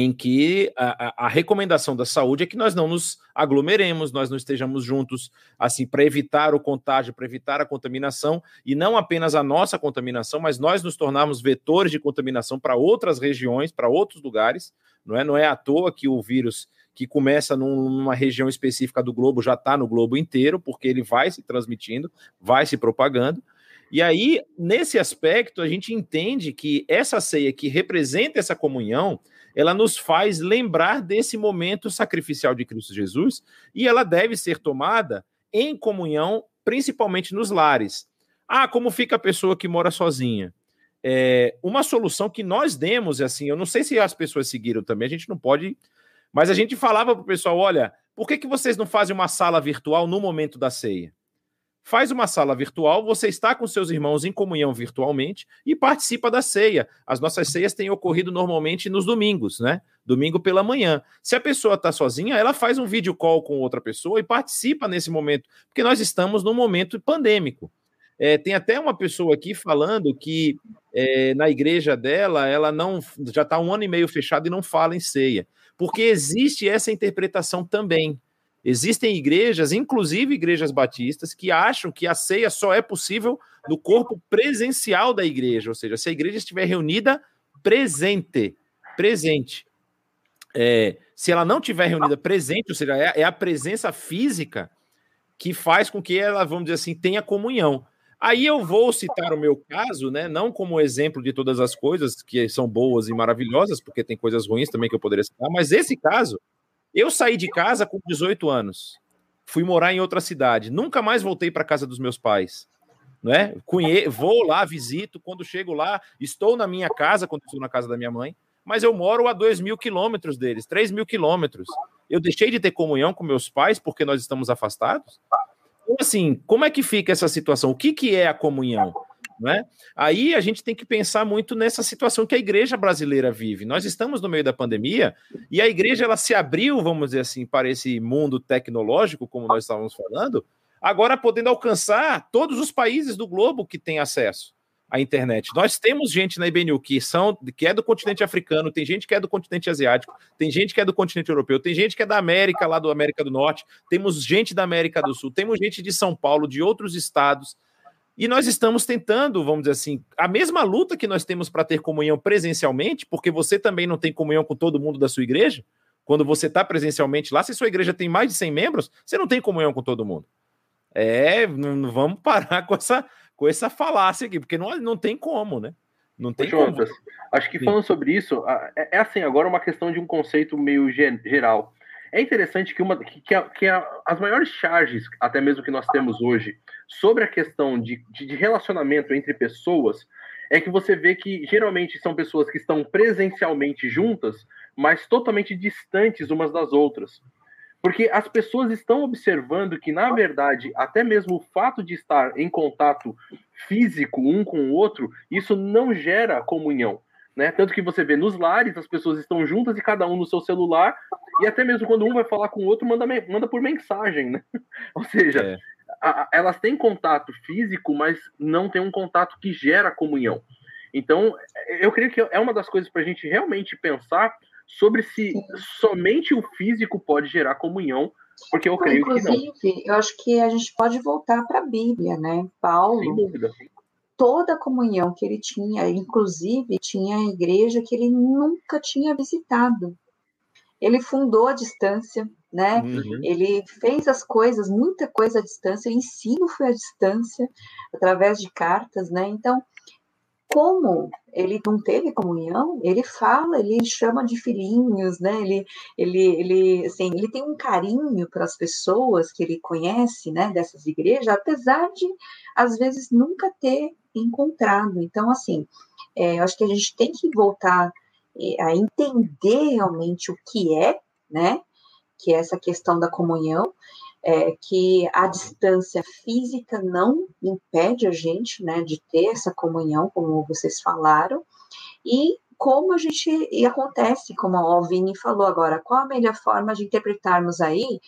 Speaker 3: em que a, a, recomendação da saúde é que nós não nos aglomeremos, nós não estejamos juntos, assim, para evitar o contágio, para evitar a contaminação, e não apenas a nossa contaminação, mas nós nos tornarmos vetores de contaminação para outras regiões, para outros lugares, não é? Não é à toa que o vírus que começa numa região específica do globo já está no globo inteiro, porque ele vai se transmitindo, vai se propagando. E aí, nesse aspecto, a gente entende que essa ceia que representa essa comunhão, ela nos faz lembrar desse momento sacrificial de Cristo Jesus e ela deve ser tomada em comunhão, principalmente nos lares. Ah, como fica a pessoa que mora sozinha? É, uma solução que nós demos, assim, eu não sei se as pessoas seguiram também, a gente não pode, mas a gente falava para o pessoal: olha, por que, que vocês não fazem uma sala virtual no momento da ceia? Faz uma sala virtual, você está com seus irmãos em comunhão virtualmente e participa da ceia. As nossas ceias têm ocorrido normalmente nos domingos, né? Domingo pela manhã. Se a pessoa está sozinha, ela faz um vídeo call com outra pessoa e participa nesse momento, porque nós estamos num momento pandêmico. É, tem até uma pessoa aqui falando que é, na igreja dela, ela não já está um ano e meio fechada e não fala em ceia, porque existe essa interpretação também. Existem igrejas, inclusive igrejas batistas, que acham que a ceia só é possível no corpo presencial da igreja, ou seja, se a igreja estiver reunida presente, presente. É, se ela não estiver reunida presente, ou seja, é, é, a presença física que faz com que ela, vamos dizer assim, tenha comunhão. Aí eu vou citar o meu caso, né? Não como exemplo de todas as coisas que são boas e maravilhosas, porque tem coisas ruins também que eu poderia citar, mas esse caso eu saí de casa com 18 anos, fui morar em outra cidade, nunca mais voltei para casa dos meus pais. Né? Cunhe... Vou lá, visito, quando chego lá, estou na minha casa, quando estou na casa da minha mãe, mas eu moro a 2 mil quilômetros deles, 3 mil quilômetros. Eu deixei de ter comunhão com meus pais porque nós estamos afastados? Então, assim, como é que fica essa situação? O que, que é a comunhão? Né? Aí a gente tem que pensar muito nessa situação que a igreja brasileira vive. Nós estamos no meio da pandemia e a igreja ela se abriu, vamos dizer assim, para esse mundo tecnológico, como nós estávamos falando, agora podendo alcançar todos os países do globo que têm acesso à internet. Nós temos gente na IBNU que são que é do continente africano, tem gente que é do continente asiático, tem gente que é do continente europeu, tem gente que é da América, lá do América do Norte, temos gente da América do Sul, temos gente de São Paulo, de outros estados. E nós estamos tentando, vamos dizer assim, a mesma luta que nós temos para ter comunhão presencialmente, porque você também não tem comunhão com todo mundo da sua igreja. Quando você está presencialmente lá, se sua igreja tem mais de 100 membros, você não tem comunhão com todo mundo. É, não, vamos parar [laughs] com essa, com essa falácia aqui, porque não, não tem como, né? Não tem como.
Speaker 4: acho que falando sobre isso, é, é assim, agora uma questão de um conceito meio geral. É interessante que, uma, que, que, a, que a, as maiores charges, até mesmo que nós temos hoje, sobre a questão de, de, de relacionamento entre pessoas, é que você vê que geralmente são pessoas que estão presencialmente juntas, mas totalmente distantes umas das outras. Porque as pessoas estão observando que, na verdade, até mesmo o fato de estar em contato físico um com o outro, isso não gera comunhão. Né? Tanto que você vê nos lares, as pessoas estão juntas e cada um no seu celular, e até mesmo quando um vai falar com o outro, manda, manda por mensagem, né? [laughs] Ou seja, é. a, a, elas têm contato físico, mas não tem um contato que gera comunhão. Então, eu creio que é uma das coisas para a gente realmente pensar sobre se somente o físico pode gerar comunhão, porque eu creio
Speaker 2: Inclusive,
Speaker 4: que não.
Speaker 2: eu acho que a gente pode voltar para a Bíblia, né? Paulo, Sem dúvida toda a comunhão que ele tinha, inclusive tinha a igreja que ele nunca tinha visitado. Ele fundou a distância, né? Uhum. Ele fez as coisas, muita coisa à distância, o ensino foi à distância, através de cartas, né? Então, como ele não teve comunhão, ele fala, ele chama de filhinhos, né? Ele, ele, ele, assim, ele tem um carinho para as pessoas que ele conhece, né? Dessas igrejas, apesar de às vezes nunca ter encontrado. Então, assim, é, eu acho que a gente tem que voltar a entender realmente o que é, né? Que é essa questão da comunhão, é, que a distância física não impede a gente, né, de ter essa comunhão, como vocês falaram, e como a gente, e acontece, como a Alvini falou agora, qual a melhor forma de interpretarmos aí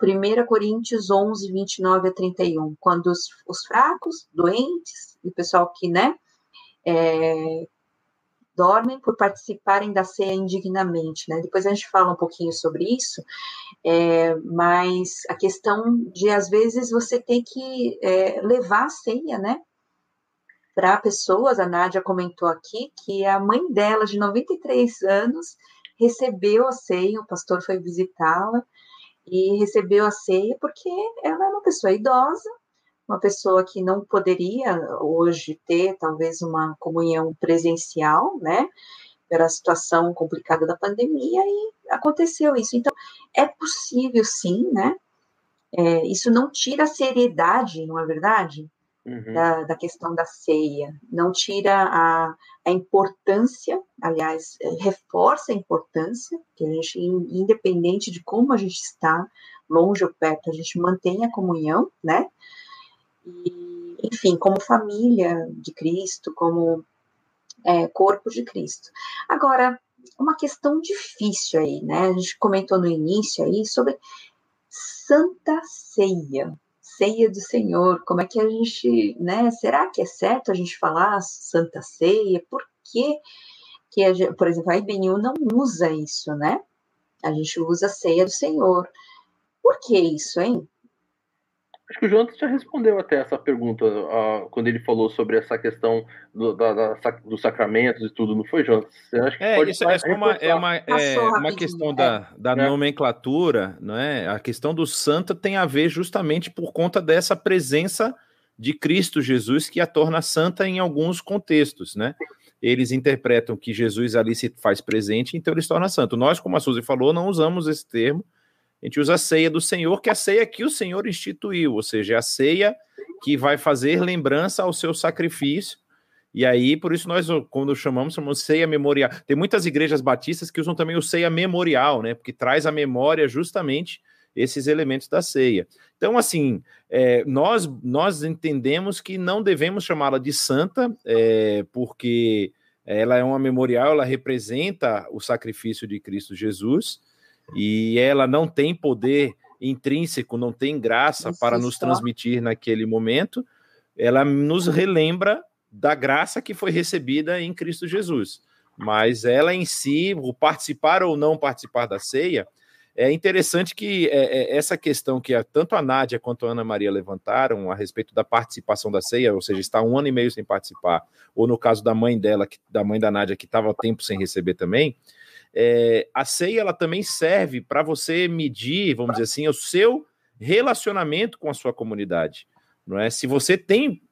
Speaker 2: 1 Coríntios 11, 29 a 31, quando os, os fracos, doentes, e o pessoal que, né, é, dormem por participarem da ceia indignamente, né? Depois a gente fala um pouquinho sobre isso, é, mas a questão de às vezes você ter que é, levar a ceia, né? Para pessoas, a Nádia comentou aqui que a mãe dela, de 93 anos, recebeu a ceia, o pastor foi visitá-la e recebeu a ceia porque ela é uma pessoa idosa, uma pessoa que não poderia hoje ter talvez uma comunhão presencial, né? Pela situação complicada da pandemia e aconteceu isso. Então, é possível sim, né? É, isso não tira a seriedade, não é verdade? Uhum. Da, da, questão da ceia, não tira a, a importância, aliás, é, reforça a importância, que a gente, independente de como a gente está, longe ou perto, a gente mantém a comunhão, né? E, enfim, como família de Cristo, como é, corpo de Cristo. Agora, uma questão difícil aí, né? A gente comentou no início aí sobre Santa Ceia, Ceia do Senhor. Como é que a gente, né? Será que é certo a gente falar Santa Ceia? Por que, que a gente, por exemplo, a IBNU não usa isso, né? A gente usa Ceia do Senhor. Por que isso, hein?
Speaker 4: Acho que o Jonathan já respondeu até essa pergunta uh, quando ele falou sobre essa questão do, da, da, dos sacramentos e tudo, não foi,
Speaker 3: que é, pode isso é uma, é uma, é uma questão é. da, da é. nomenclatura, não é? A questão do santa tem a ver justamente por conta dessa presença de Cristo Jesus que a torna santa em alguns contextos, né? Eles interpretam que Jesus ali se faz presente, então ele se torna santo. Nós, como a Suzy falou, não usamos esse termo, a gente usa a ceia do Senhor, que é a ceia que o Senhor instituiu, ou seja, é a ceia que vai fazer lembrança ao seu sacrifício. E aí, por isso, nós, quando chamamos, chamamos ceia memorial. Tem muitas igrejas batistas que usam também o ceia memorial, né? Porque traz à memória justamente esses elementos da ceia. Então, assim, é, nós, nós entendemos que não devemos chamá-la de santa, é, porque ela é uma memorial, ela representa o sacrifício de Cristo Jesus e ela não tem poder intrínseco, não tem graça Isso para nos transmitir naquele momento, ela nos relembra da graça que foi recebida em Cristo Jesus. Mas ela em si, o participar ou não participar da ceia, é interessante que é, é, essa questão que tanto a Nádia quanto a Ana Maria levantaram a respeito da participação da ceia, ou seja, está um ano e meio sem participar, ou no caso da mãe dela, que, da mãe da Nádia, que estava tempo sem receber também, é, a ceia ela também serve para você medir, vamos dizer assim, o seu relacionamento com a sua comunidade, não é? Se você tem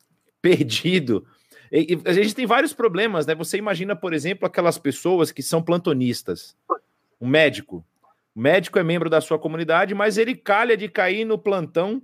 Speaker 3: perdido, e, e a gente tem vários problemas, né? Você imagina, por exemplo, aquelas pessoas que são plantonistas, um médico, o médico é membro da sua comunidade, mas ele calha de cair no plantão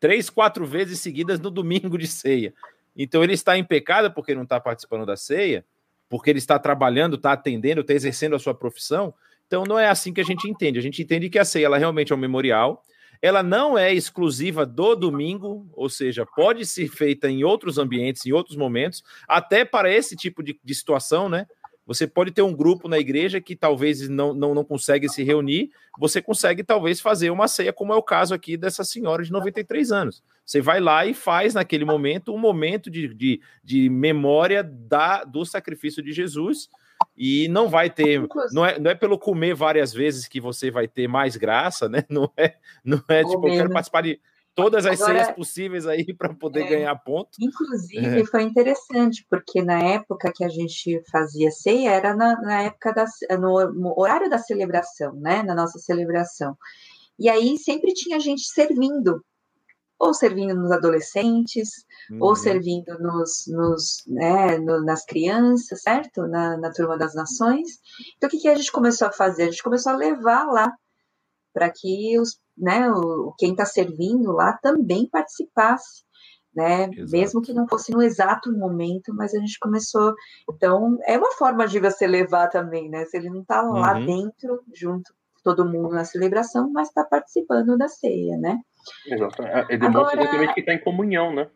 Speaker 3: três, quatro vezes seguidas no domingo de ceia. Então ele está em pecado porque não está participando da ceia porque ele está trabalhando, está atendendo, está exercendo a sua profissão. Então não é assim que a gente entende. A gente entende que a ceia ela realmente é um memorial. Ela não é exclusiva do domingo, ou seja, pode ser feita em outros ambientes, em outros momentos, até para esse tipo de, de situação, né? Você pode ter um grupo na igreja que talvez não, não, não consegue se reunir, você consegue talvez fazer uma ceia, como é o caso aqui dessa senhora de 93 anos. Você vai lá e faz naquele momento um momento de, de, de memória da, do sacrifício de Jesus. E não vai ter, não é, não é pelo comer várias vezes que você vai ter mais graça, né? Não é, não é tipo, eu quero participar de todas as Agora, ceias possíveis aí [laughs] para poder é, ganhar ponto.
Speaker 2: Inclusive, é. foi interessante, porque na época que a gente fazia ceia, era na, na época da, no, no, horário da celebração, né? Na nossa celebração. E aí sempre tinha gente servindo, ou servindo nos adolescentes, uhum. ou servindo nos, nos né, no, nas crianças, certo? Na, na turma das nações. Então, o que, que a gente começou a fazer? A gente começou a levar lá para que os, né, o, quem está servindo lá também participasse né? Exato. Mesmo que não fosse no exato momento, mas a gente começou. Então, é uma forma de você levar também, né? Se ele não está lá uhum. dentro, junto com todo mundo na celebração, mas está participando da ceia, né?
Speaker 4: Exato. É, é demonstra Agora... que está em comunhão, né?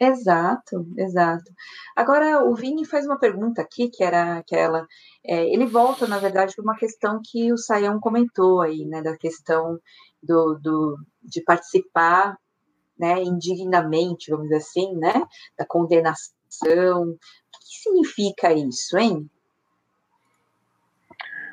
Speaker 2: Exato, exato. Agora, o Vini faz uma pergunta aqui, que era aquela. É, ele volta, na verdade, para uma questão que o Saião comentou aí, né? Da questão do, do, de participar né, indignamente, vamos dizer assim, né, da condenação. O que significa isso, hein?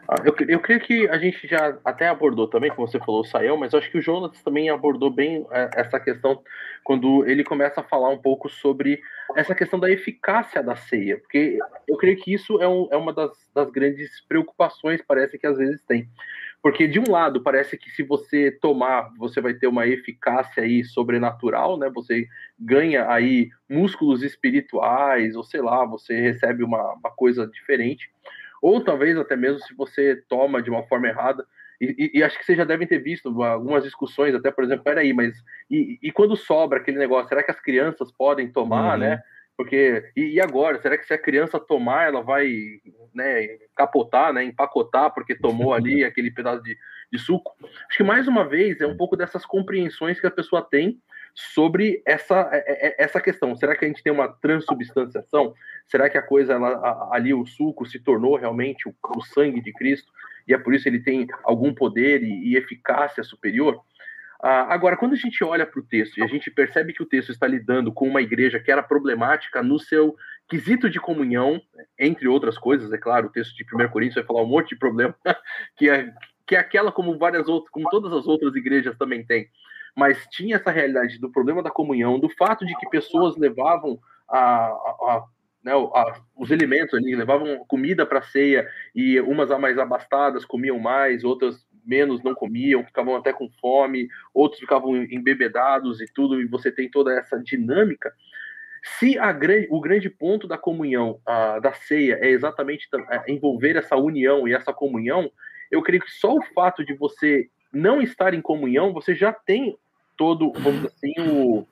Speaker 4: Ah, eu, eu creio que a gente já até abordou também, como você falou, saiu, mas eu acho que o Jonas também abordou bem é, essa questão quando ele começa a falar um pouco sobre essa questão da eficácia da ceia, porque eu creio que isso é, um, é uma das, das grandes preocupações, parece que às vezes tem. Porque de um lado parece que se você tomar, você vai ter uma eficácia aí sobrenatural, né? Você ganha aí músculos espirituais, ou sei lá, você recebe uma, uma coisa diferente. Ou talvez até mesmo se você toma de uma forma errada, e, e, e, acho que vocês já devem ter visto algumas discussões, até por exemplo, peraí, mas e, e quando sobra aquele negócio, será que as crianças podem tomar, uhum. né? Porque, e, agora, será que se a criança tomar, ela vai né, capotar, né, empacotar, porque tomou ali aquele pedaço de, de suco? Acho que mais uma vez é um pouco dessas compreensões que a pessoa tem sobre essa, é, é, essa questão. Será que a gente tem uma transubstanciação? Será que a coisa, ela, ali, o suco se tornou realmente o, o sangue de Cristo? E é por isso ele tem algum poder e, e eficácia superior? Ah, agora, quando a gente olha para o texto e a gente percebe que o texto está lidando com uma igreja que era problemática no seu quesito de comunhão, entre outras coisas, é claro, o texto de 1 Coríntios vai falar um monte de problema, [laughs] que é, que é aquela como várias outras, como todas as outras igrejas também têm. Mas tinha essa realidade do problema da comunhão, do fato de que pessoas levavam a, a, a né, os elementos ali, levavam comida para ceia e umas mais abastadas comiam mais, outras menos não comiam, ficavam até com fome, outros ficavam embebedados e tudo, e você tem toda essa dinâmica. Se a, o grande ponto da comunhão, a, da ceia, é exatamente é envolver essa união e essa comunhão, eu creio que só o fato de você não estar em comunhão, você já tem todo, vamos assim, o,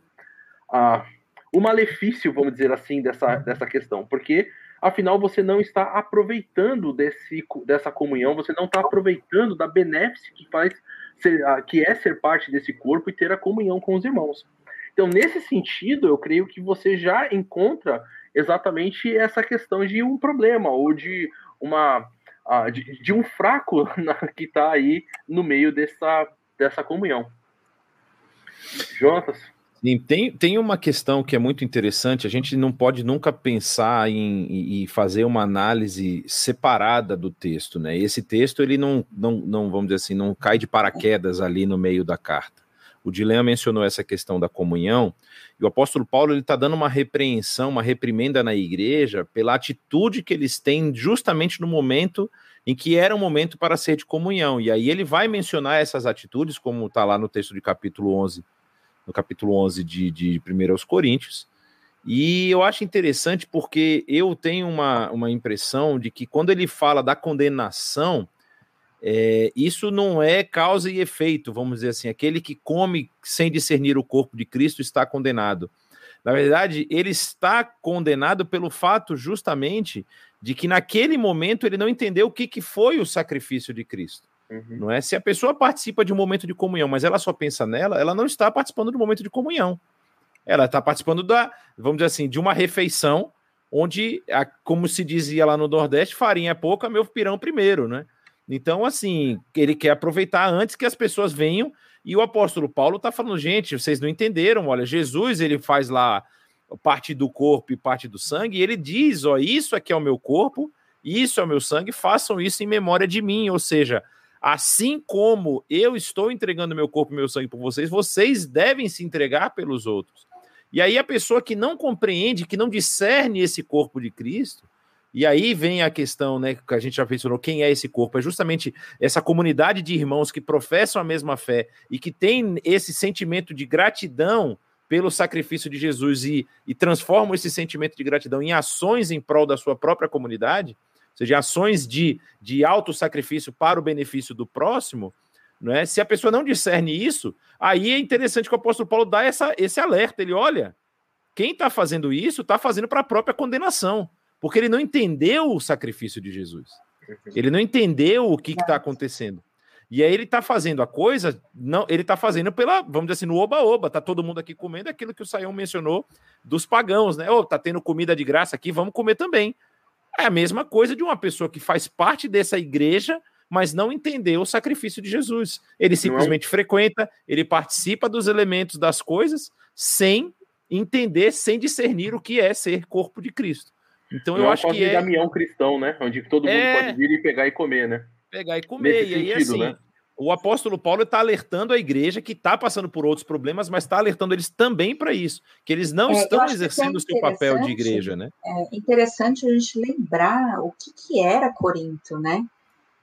Speaker 4: a, o malefício, vamos dizer assim, dessa, dessa questão, porque afinal você não está aproveitando desse, dessa comunhão, você não está aproveitando da benéfice que faz ser, que é ser parte desse corpo e ter a comunhão com os irmãos. Então, nesse sentido, eu creio que você já encontra exatamente essa questão de um problema ou de uma de, de um fraco [laughs] que está aí no meio dessa, dessa comunhão. Jonas?
Speaker 3: Tem, tem uma questão que é muito interessante. A gente não pode nunca pensar em, em fazer uma análise separada do texto, né? Esse texto ele não, não, não, vamos dizer assim, não cai de paraquedas ali no meio da carta. O Dilema mencionou essa questão da comunhão, e o apóstolo Paulo está dando uma repreensão, uma reprimenda na igreja pela atitude que eles têm justamente no momento em que era um momento para ser de comunhão. E aí ele vai mencionar essas atitudes, como está lá no texto de capítulo 11 no capítulo 11 de, de 1 aos Coríntios. E eu acho interessante porque eu tenho uma, uma impressão de que quando ele fala da condenação, é, isso não é causa e efeito, vamos dizer assim. Aquele que come sem discernir o corpo de Cristo está condenado. Na verdade, ele está condenado pelo fato justamente de que naquele momento ele não entendeu o que, que foi o sacrifício de Cristo. Uhum. Não é? Se a pessoa participa de um momento de comunhão, mas ela só pensa nela, ela não está participando do momento de comunhão. Ela está participando da, vamos dizer assim, de uma refeição onde, como se dizia lá no Nordeste, farinha é pouca, meu pirão primeiro, né? Então, assim, ele quer aproveitar antes que as pessoas venham. E o apóstolo Paulo está falando, gente, vocês não entenderam, olha, Jesus ele faz lá parte do corpo e parte do sangue, e ele diz, ó, isso aqui é o meu corpo, isso é o meu sangue, façam isso em memória de mim, ou seja, Assim como eu estou entregando meu corpo e meu sangue por vocês, vocês devem se entregar pelos outros. E aí a pessoa que não compreende, que não discerne esse corpo de Cristo, e aí vem a questão, né, que a gente já mencionou, quem é esse corpo? É justamente essa comunidade de irmãos que professam a mesma fé e que tem esse sentimento de gratidão pelo sacrifício de Jesus e, e transformam esse sentimento de gratidão em ações em prol da sua própria comunidade ou seja, ações de, de auto-sacrifício para o benefício do próximo, Né? Se a pessoa não discerne isso, aí é interessante que o apóstolo Paulo dá essa, esse alerta. Ele olha, quem está fazendo isso está fazendo para a própria condenação, porque ele não entendeu o sacrifício de Jesus. Ele não entendeu o que está acontecendo. E aí ele está fazendo a coisa, não, ele está fazendo pela, vamos dizer assim, no oba-oba, tá todo mundo aqui comendo aquilo que o Saião mencionou dos pagãos, né? Oh, tá tendo comida de graça aqui, vamos comer também. É a mesma coisa de uma pessoa que faz parte dessa igreja, mas não entendeu o sacrifício de Jesus. Ele simplesmente não. frequenta, ele participa dos elementos das coisas sem entender, sem discernir o que é ser corpo de Cristo. Então não eu é acho que é
Speaker 4: Damião cristão, né? Onde todo mundo é... pode vir e pegar e comer, né?
Speaker 3: Pegar e comer. Nesse e aí, sentido, assim, né? o apóstolo Paulo está alertando a igreja que está passando por outros problemas, mas está alertando eles também para isso, que eles não é, estão exercendo o seu papel de igreja, né?
Speaker 2: É interessante a gente lembrar o que, que era Corinto, né?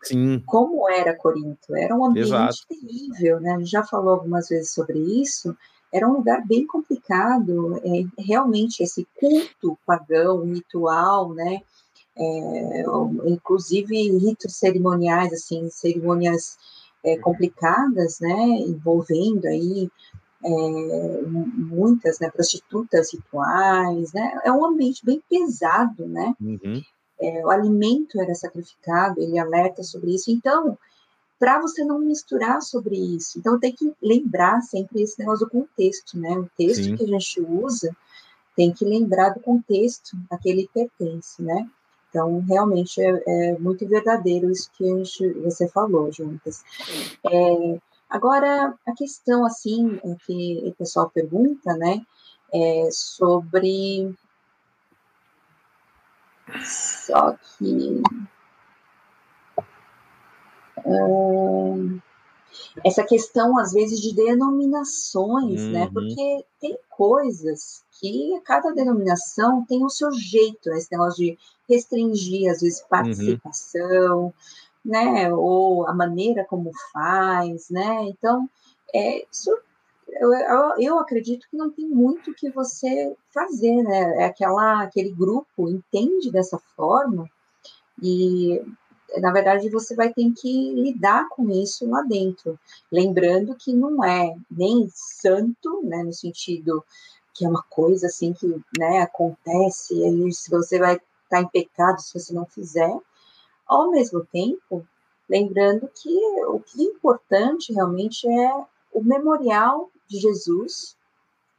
Speaker 3: Sim.
Speaker 2: Como era Corinto? Era um ambiente Exato. terrível, né? A gente já falou algumas vezes sobre isso. Era um lugar bem complicado, é, realmente esse culto pagão, ritual, né? É, inclusive ritos cerimoniais, assim, cerimônias é, complicadas, né, envolvendo aí é, muitas né, prostitutas rituais, né, é um ambiente bem pesado, né,
Speaker 3: uhum.
Speaker 2: é, o alimento era sacrificado, ele alerta sobre isso, então, para você não misturar sobre isso, então tem que lembrar sempre esse negócio do contexto, né, o texto Sim. que a gente usa tem que lembrar do contexto a que ele pertence, né, então, realmente é, é muito verdadeiro isso que gente, você falou, Juntas. É, agora, a questão, assim, é que o pessoal pergunta, né, é sobre... Só que... Hum, essa questão, às vezes, de denominações, né? uhum. né? Porque tem coisas que cada denominação tem o seu jeito, né? Esse negócio de restringir, às vezes, uhum. participação, uhum. né? Ou a maneira como faz, né? Então, é, isso eu, eu, eu, acredito que não tem muito que você fazer, né? É aquela, aquele grupo entende dessa forma e na verdade, você vai ter que lidar com isso lá dentro. Lembrando que não é nem santo, né, no sentido que é uma coisa assim que né, acontece, e aí você vai estar tá em pecado se você não fizer. Ao mesmo tempo, lembrando que o que é importante realmente é o memorial de Jesus,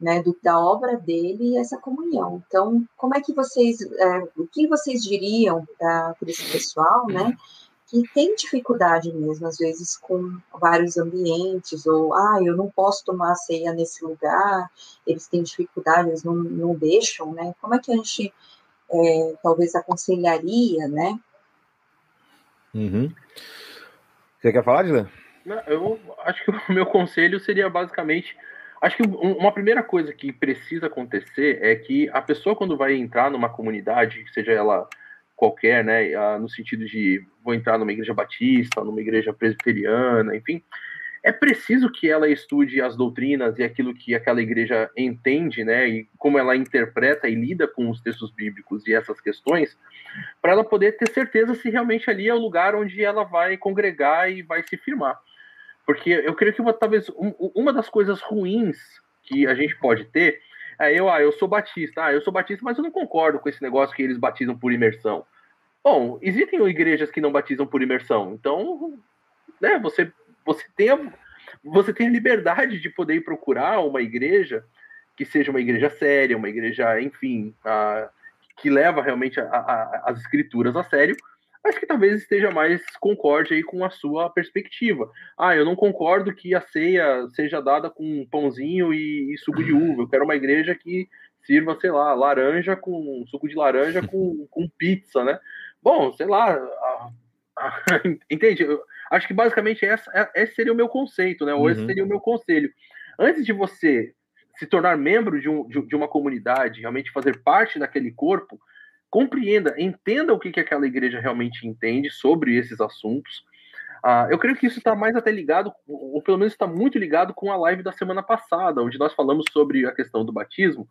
Speaker 2: né, do, da obra dele e essa comunhão. Então, como é que vocês, é, o que vocês diriam para esse pessoal, né, que tem dificuldade mesmo, às vezes, com vários ambientes, ou, ah, eu não posso tomar ceia nesse lugar, eles têm dificuldade, eles não, não deixam, né, como é que a gente, é, talvez, aconselharia, né?
Speaker 3: Uhum. Você quer falar, Dylan?
Speaker 4: Eu acho que o meu conselho seria basicamente Acho que uma primeira coisa que precisa acontecer é que a pessoa, quando vai entrar numa comunidade, seja ela qualquer, né, no sentido de vou entrar numa igreja batista, numa igreja presbiteriana, enfim, é preciso que ela estude as doutrinas e aquilo que aquela igreja entende, né, e como ela interpreta e lida com os textos bíblicos e essas questões, para ela poder ter certeza se realmente ali é o lugar onde ela vai congregar e vai se firmar. Porque eu creio que uma, talvez um, uma das coisas ruins que a gente pode ter é eu, ah, eu sou batista, ah, eu sou batista, mas eu não concordo com esse negócio que eles batizam por imersão. Bom, existem igrejas que não batizam por imersão, então, né, você, você tem a, você tem a liberdade de poder procurar uma igreja que seja uma igreja séria, uma igreja, enfim, a, que leva realmente a, a, as escrituras a sério, mas que talvez esteja mais concorde aí com a sua perspectiva. Ah, eu não concordo que a ceia seja dada com pãozinho e, e suco de uva. Eu quero uma igreja que sirva, sei lá, laranja com suco de laranja com, [laughs] com pizza, né? Bom, sei lá, a, a, [laughs] entende? Eu acho que basicamente essa, é, esse seria o meu conceito, né? Ou esse uhum. seria o meu conselho. Antes de você se tornar membro de, um, de, de uma comunidade, realmente fazer parte daquele corpo, compreenda, entenda o que, que aquela igreja realmente entende sobre esses assuntos. Uh, eu creio que isso está mais até ligado, ou pelo menos está muito ligado com a live da semana passada, onde nós falamos sobre a questão do batismo,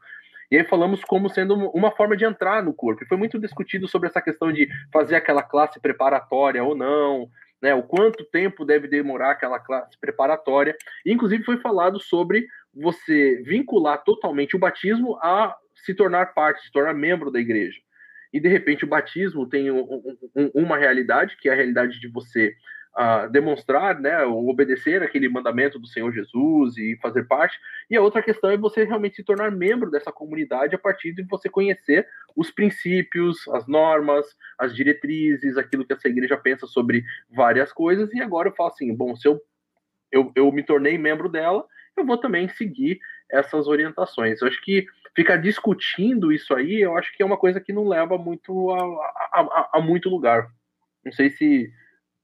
Speaker 4: e aí falamos como sendo uma forma de entrar no corpo. E foi muito discutido sobre essa questão de fazer aquela classe preparatória ou não, né? O quanto tempo deve demorar aquela classe preparatória. Inclusive foi falado sobre você vincular totalmente o batismo a se tornar parte, se tornar membro da igreja. E de repente o batismo tem um, um, uma realidade, que é a realidade de você uh, demonstrar, né, obedecer aquele mandamento do Senhor Jesus e fazer parte. E a outra questão é você realmente se tornar membro dessa comunidade a partir de você conhecer os princípios, as normas, as diretrizes, aquilo que essa igreja pensa sobre várias coisas. E agora eu falo assim, bom, se eu, eu, eu me tornei membro dela, eu vou também seguir essas orientações. Eu acho que ficar discutindo isso aí, eu acho que é uma coisa que não leva muito a, a, a, a muito lugar. Não sei se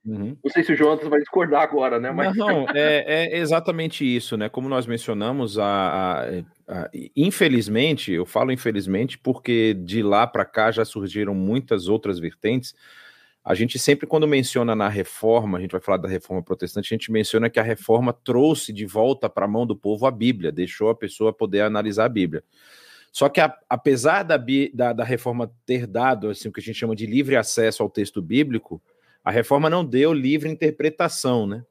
Speaker 4: Uhum. Não sei se o Jonas vai discordar agora, né?
Speaker 3: Mas... Não, não é, é, exatamente isso, né? Como nós mencionamos, a, a, a, infelizmente, eu falo infelizmente porque de lá para cá já surgiram muitas outras vertentes. A gente sempre, quando menciona na reforma, a gente vai falar da reforma protestante, a gente menciona que a reforma trouxe de volta para a mão do povo a Bíblia, deixou a pessoa poder analisar a Bíblia. Só que, a, apesar da, da, da reforma ter dado assim, o que a gente chama de livre acesso ao texto bíblico, a reforma não deu livre interpretação, né?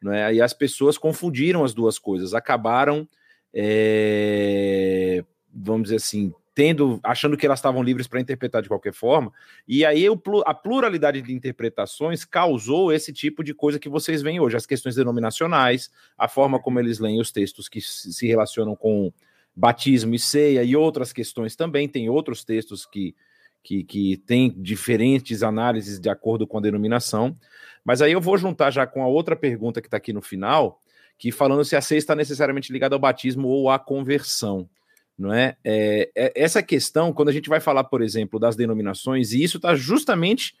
Speaker 3: Não é? E as pessoas confundiram as duas coisas, acabaram, é, vamos dizer assim, tendo, achando que elas estavam livres para interpretar de qualquer forma, e aí a pluralidade de interpretações causou esse tipo de coisa que vocês veem hoje, as questões denominacionais, a forma como eles leem os textos que se relacionam com batismo e ceia e outras questões também, tem outros textos que que, que tem diferentes análises de acordo com a denominação. Mas aí eu vou juntar já com a outra pergunta que está aqui no final, que falando se a ceia está necessariamente ligada ao batismo ou à conversão. Não é? é? é essa questão, quando a gente vai falar, por exemplo, das denominações, e isso está justamente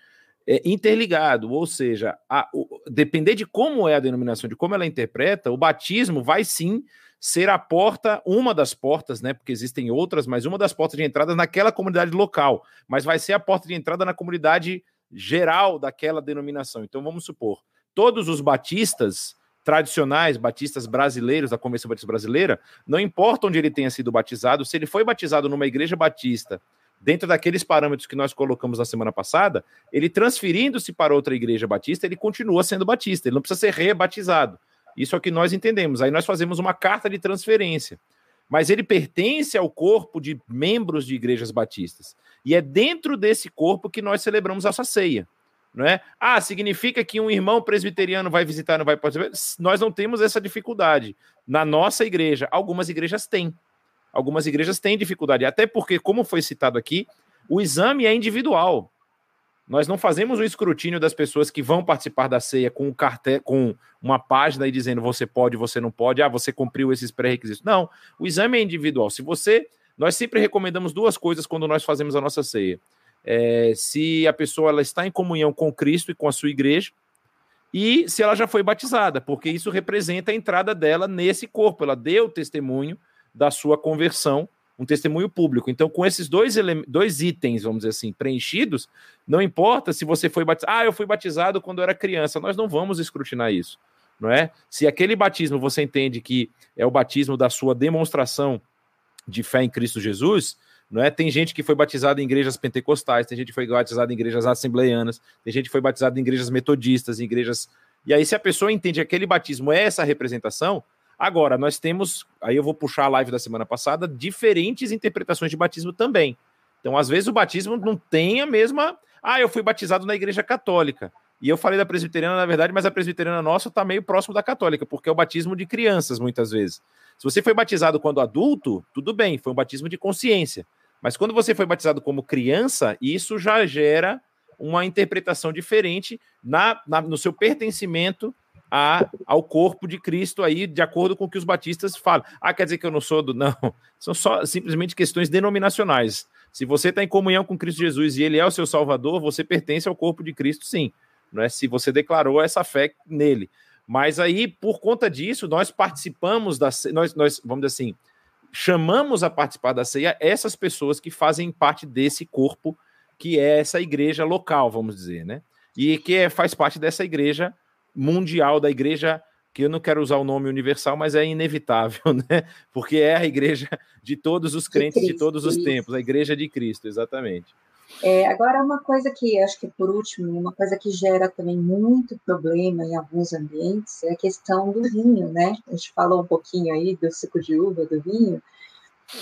Speaker 3: é, interligado, ou seja, a, o, depender de como é a denominação, de como ela interpreta, o batismo vai sim ser a porta, uma das portas, né? Porque existem outras, mas uma das portas de entrada naquela comunidade local, mas vai ser a porta de entrada na comunidade geral daquela denominação. Então vamos supor, todos os batistas tradicionais, batistas brasileiros da Convenção Batista Brasileira, não importa onde ele tenha sido batizado, se ele foi batizado numa igreja batista, dentro daqueles parâmetros que nós colocamos na semana passada, ele transferindo-se para outra igreja batista, ele continua sendo batista, ele não precisa ser rebatizado. Isso é o que nós entendemos. Aí nós fazemos uma carta de transferência. Mas ele pertence ao corpo de membros de igrejas batistas. E é dentro desse corpo que nós celebramos essa ceia. Não é? Ah, significa que um irmão presbiteriano vai visitar, não vai participar? Nós não temos essa dificuldade. Na nossa igreja, algumas igrejas têm. Algumas igrejas têm dificuldade. Até porque, como foi citado aqui, o exame é individual. Nós não fazemos o escrutínio das pessoas que vão participar da ceia com um cartel, com uma página aí dizendo você pode, você não pode, ah, você cumpriu esses pré-requisitos. Não, o exame é individual. Se você. Nós sempre recomendamos duas coisas quando nós fazemos a nossa ceia. É, se a pessoa ela está em comunhão com Cristo e com a sua igreja, e se ela já foi batizada, porque isso representa a entrada dela nesse corpo. Ela deu testemunho da sua conversão um testemunho público. Então, com esses dois, dois itens, vamos dizer assim, preenchidos, não importa se você foi batizado. Ah, eu fui batizado quando eu era criança. Nós não vamos escrutinar isso, não é? Se aquele batismo você entende que é o batismo da sua demonstração de fé em Cristo Jesus, não é? Tem gente que foi batizada em igrejas pentecostais, tem gente que foi batizada em igrejas assembleianas, tem gente que foi batizada em igrejas metodistas, em igrejas. E aí, se a pessoa entende que aquele batismo é essa representação, Agora, nós temos, aí eu vou puxar a live da semana passada, diferentes interpretações de batismo também. Então, às vezes, o batismo não tem a mesma. Ah, eu fui batizado na igreja católica. E eu falei da presbiteriana, na verdade, mas a presbiteriana nossa está meio próximo da católica, porque é o batismo de crianças, muitas vezes. Se você foi batizado quando adulto, tudo bem, foi um batismo de consciência. Mas quando você foi batizado como criança, isso já gera uma interpretação diferente na, na no seu pertencimento a, ao corpo de Cristo aí, de acordo com o que os batistas falam. Ah, quer dizer que eu não sou do. Não. [laughs] São só simplesmente questões denominacionais. Se você está em comunhão com Cristo Jesus e ele é o seu Salvador, você pertence ao corpo de Cristo, sim. Não é? Se você declarou essa fé nele. Mas aí, por conta disso, nós participamos da nós, nós vamos dizer assim, chamamos a participar da ceia essas pessoas que fazem parte desse corpo que é essa igreja local, vamos dizer, né? E que é, faz parte dessa igreja mundial da igreja, que eu não quero usar o nome universal, mas é inevitável, [laughs] né? Porque é a igreja de todos os crentes de, de todos os tempos, a igreja de Cristo, exatamente.
Speaker 2: É, agora, uma coisa que acho que por último, uma coisa que gera também muito problema em alguns ambientes é a questão do vinho, né? A gente falou um pouquinho aí do suco de uva, do vinho,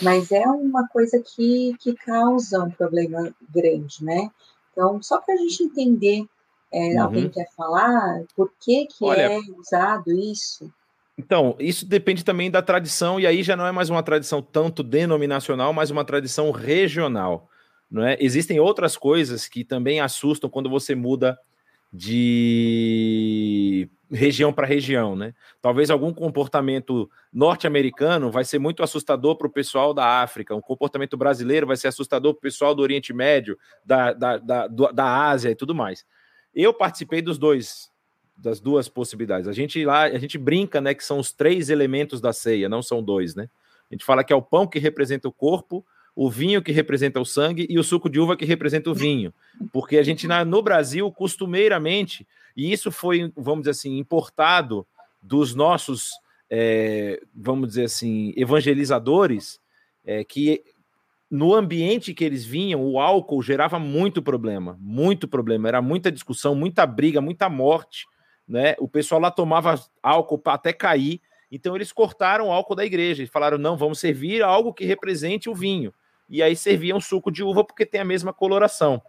Speaker 2: mas é uma coisa que, que causa um problema grande, né? Então, só para a gente entender, é, uhum. alguém quer falar por que, que Olha, é usado isso?
Speaker 3: Então, isso depende também da tradição, e aí já não é mais uma tradição tanto denominacional, mas uma tradição regional. Não é? Existem outras coisas que também assustam quando você muda de região para região, né? Talvez algum comportamento norte-americano vai ser muito assustador para o pessoal da África, um comportamento brasileiro vai ser assustador para o pessoal do Oriente Médio, da, da, da, da Ásia e tudo mais. Eu participei dos dois, das duas possibilidades. A gente lá, a gente brinca, né, que são os três elementos da ceia, não são dois, né? A gente fala que é o pão que representa o corpo, o vinho que representa o sangue e o suco de uva que representa o vinho. Porque a gente, no Brasil, costumeiramente, e isso foi, vamos dizer assim, importado dos nossos, é, vamos dizer assim, evangelizadores, é, que no ambiente que eles vinham, o álcool gerava muito problema, muito problema, era muita discussão, muita briga, muita morte, né? O pessoal lá tomava álcool até cair, então eles cortaram o álcool da igreja e falaram: não, vamos servir algo que represente o vinho. E aí serviam suco de uva porque tem a mesma coloração.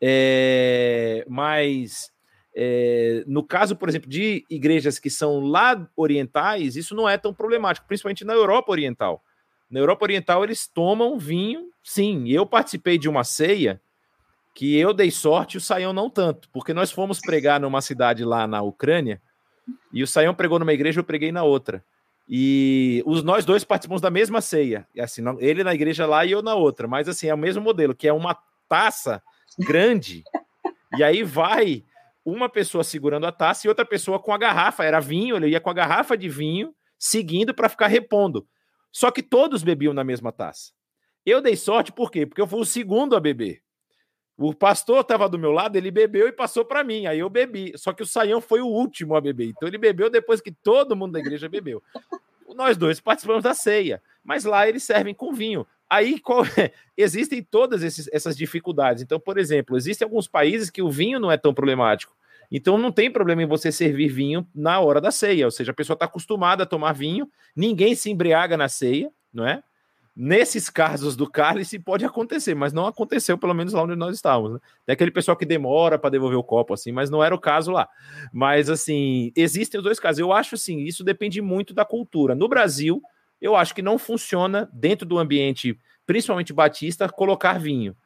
Speaker 3: É, mas é, no caso, por exemplo, de igrejas que são lá orientais, isso não é tão problemático, principalmente na Europa Oriental. Na Europa Oriental, eles tomam vinho, sim. Eu participei de uma ceia que eu dei sorte, o Saião não tanto, porque nós fomos pregar numa cidade lá na Ucrânia e o Saião pregou numa igreja, eu preguei na outra. E os nós dois participamos da mesma ceia, assim, ele na igreja lá e eu na outra, mas assim, é o mesmo modelo, que é uma taça grande. [laughs] e aí vai uma pessoa segurando a taça e outra pessoa com a garrafa, era vinho, ele ia com a garrafa de vinho, seguindo para ficar repondo. Só que todos bebiam na mesma taça. Eu dei sorte, por quê? Porque eu fui o segundo a beber. O pastor estava do meu lado, ele bebeu e passou para mim. Aí eu bebi. Só que o Saião foi o último a beber. Então ele bebeu depois que todo mundo da igreja bebeu. Nós dois participamos da ceia, mas lá eles servem com vinho. Aí qual é? [laughs] existem todas esses, essas dificuldades. Então, por exemplo, existem alguns países que o vinho não é tão problemático. Então não tem problema em você servir vinho na hora da ceia, ou seja, a pessoa está acostumada a tomar vinho, ninguém se embriaga na ceia, não é? Nesses casos do cálice pode acontecer, mas não aconteceu, pelo menos lá onde nós estávamos. Né? Aquele pessoal que demora para devolver o copo, assim, mas não era o caso lá. Mas, assim, existem os dois casos. Eu acho, assim, isso depende muito da cultura. No Brasil, eu acho que não funciona, dentro do ambiente, principalmente batista, colocar vinho.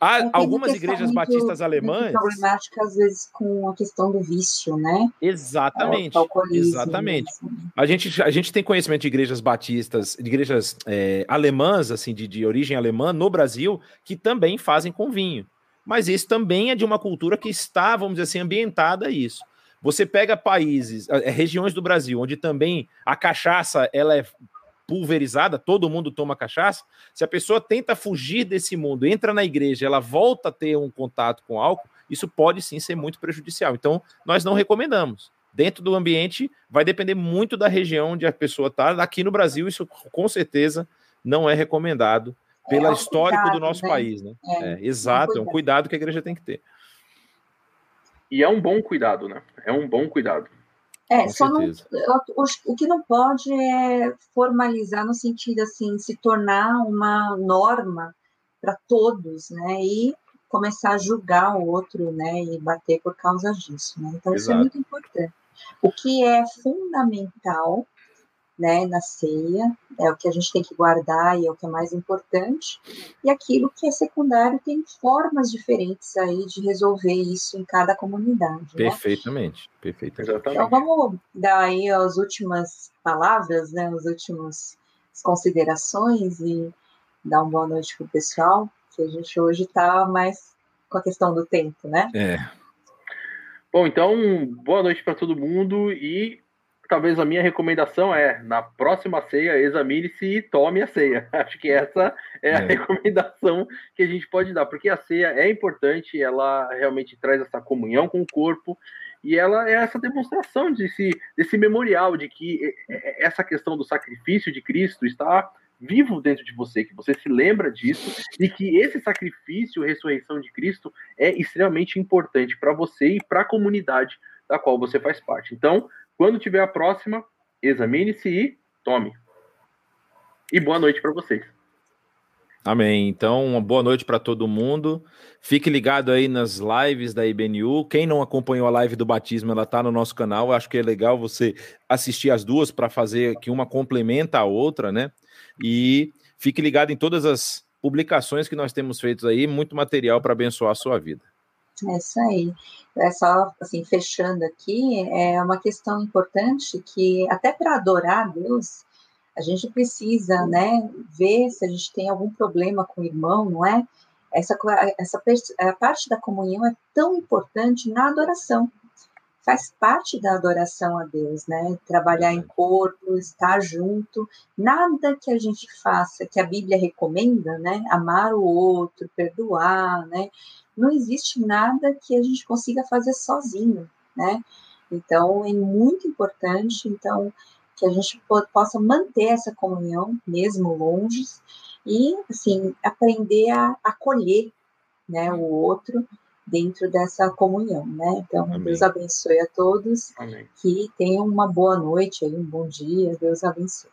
Speaker 3: Há algumas igrejas batistas alemãs.
Speaker 2: problemática, às vezes, com a questão do vício, né?
Speaker 3: Exatamente. exatamente. Assim. A, gente, a gente tem conhecimento de igrejas batistas, de igrejas é, alemãs, assim, de, de origem alemã, no Brasil, que também fazem com vinho. Mas isso também é de uma cultura que está, vamos dizer assim, ambientada a isso. Você pega países, é, regiões do Brasil, onde também a cachaça ela é pulverizada, todo mundo toma cachaça. Se a pessoa tenta fugir desse mundo, entra na igreja, ela volta a ter um contato com álcool, isso pode sim ser muito prejudicial. Então, nós não recomendamos. Dentro do ambiente, vai depender muito da região onde a pessoa está. Aqui no Brasil, isso com certeza não é recomendado pelo é histórico cuidado, do nosso né? país. Né? É, é, exato, é um cuidado que a igreja tem que ter.
Speaker 4: E é um bom cuidado, né? É um bom cuidado.
Speaker 2: É, só não, o, o que não pode é formalizar no sentido assim, se tornar uma norma para todos, né? E começar a julgar o outro, né? E bater por causa disso, né? Então Exato. isso é muito importante. O que é fundamental né, na ceia, é o que a gente tem que guardar e é o que é mais importante. E aquilo que é secundário tem formas diferentes aí de resolver isso em cada comunidade.
Speaker 3: Perfeitamente, né? perfeitamente.
Speaker 2: Então vamos dar aí as últimas palavras, né, as últimas considerações e dar uma boa noite para o pessoal, que a gente hoje está mais com a questão do tempo, né?
Speaker 3: É.
Speaker 4: Bom, então, boa noite para todo mundo e talvez a minha recomendação é, na próxima ceia, examine-se e tome a ceia. [laughs] Acho que essa é a é. recomendação que a gente pode dar, porque a ceia é importante, ela realmente traz essa comunhão com o corpo, e ela é essa demonstração desse, desse memorial de que essa questão do sacrifício de Cristo está vivo dentro de você, que você se lembra disso e que esse sacrifício, ressurreição de Cristo é extremamente importante para você e para a comunidade da qual você faz parte. Então, quando tiver a próxima, examine-se e tome. E boa noite para vocês.
Speaker 3: Amém. Então, uma boa noite para todo mundo. Fique ligado aí nas lives da IBNU. Quem não acompanhou a live do batismo, ela está no nosso canal. acho que é legal você assistir as duas para fazer que uma complementa a outra, né? E fique ligado em todas as publicações que nós temos feito aí, muito material para abençoar a sua vida.
Speaker 2: É isso aí. É só assim, fechando aqui, é uma questão importante que até para adorar a Deus, a gente precisa, né, ver se a gente tem algum problema com o irmão, não é? Essa, essa a parte da comunhão é tão importante na adoração. Faz parte da adoração a Deus, né? Trabalhar em corpo, estar junto. Nada que a gente faça, que a Bíblia recomenda, né? Amar o outro, perdoar, né? Não existe nada que a gente consiga fazer sozinho, né? Então, é muito importante. Então, que a gente possa manter essa comunhão, mesmo longe, e, assim, aprender a acolher né, o outro dentro dessa comunhão, né? Então, Amém. Deus abençoe a todos, Amém. que tenham uma boa noite, aí, um bom dia, Deus abençoe.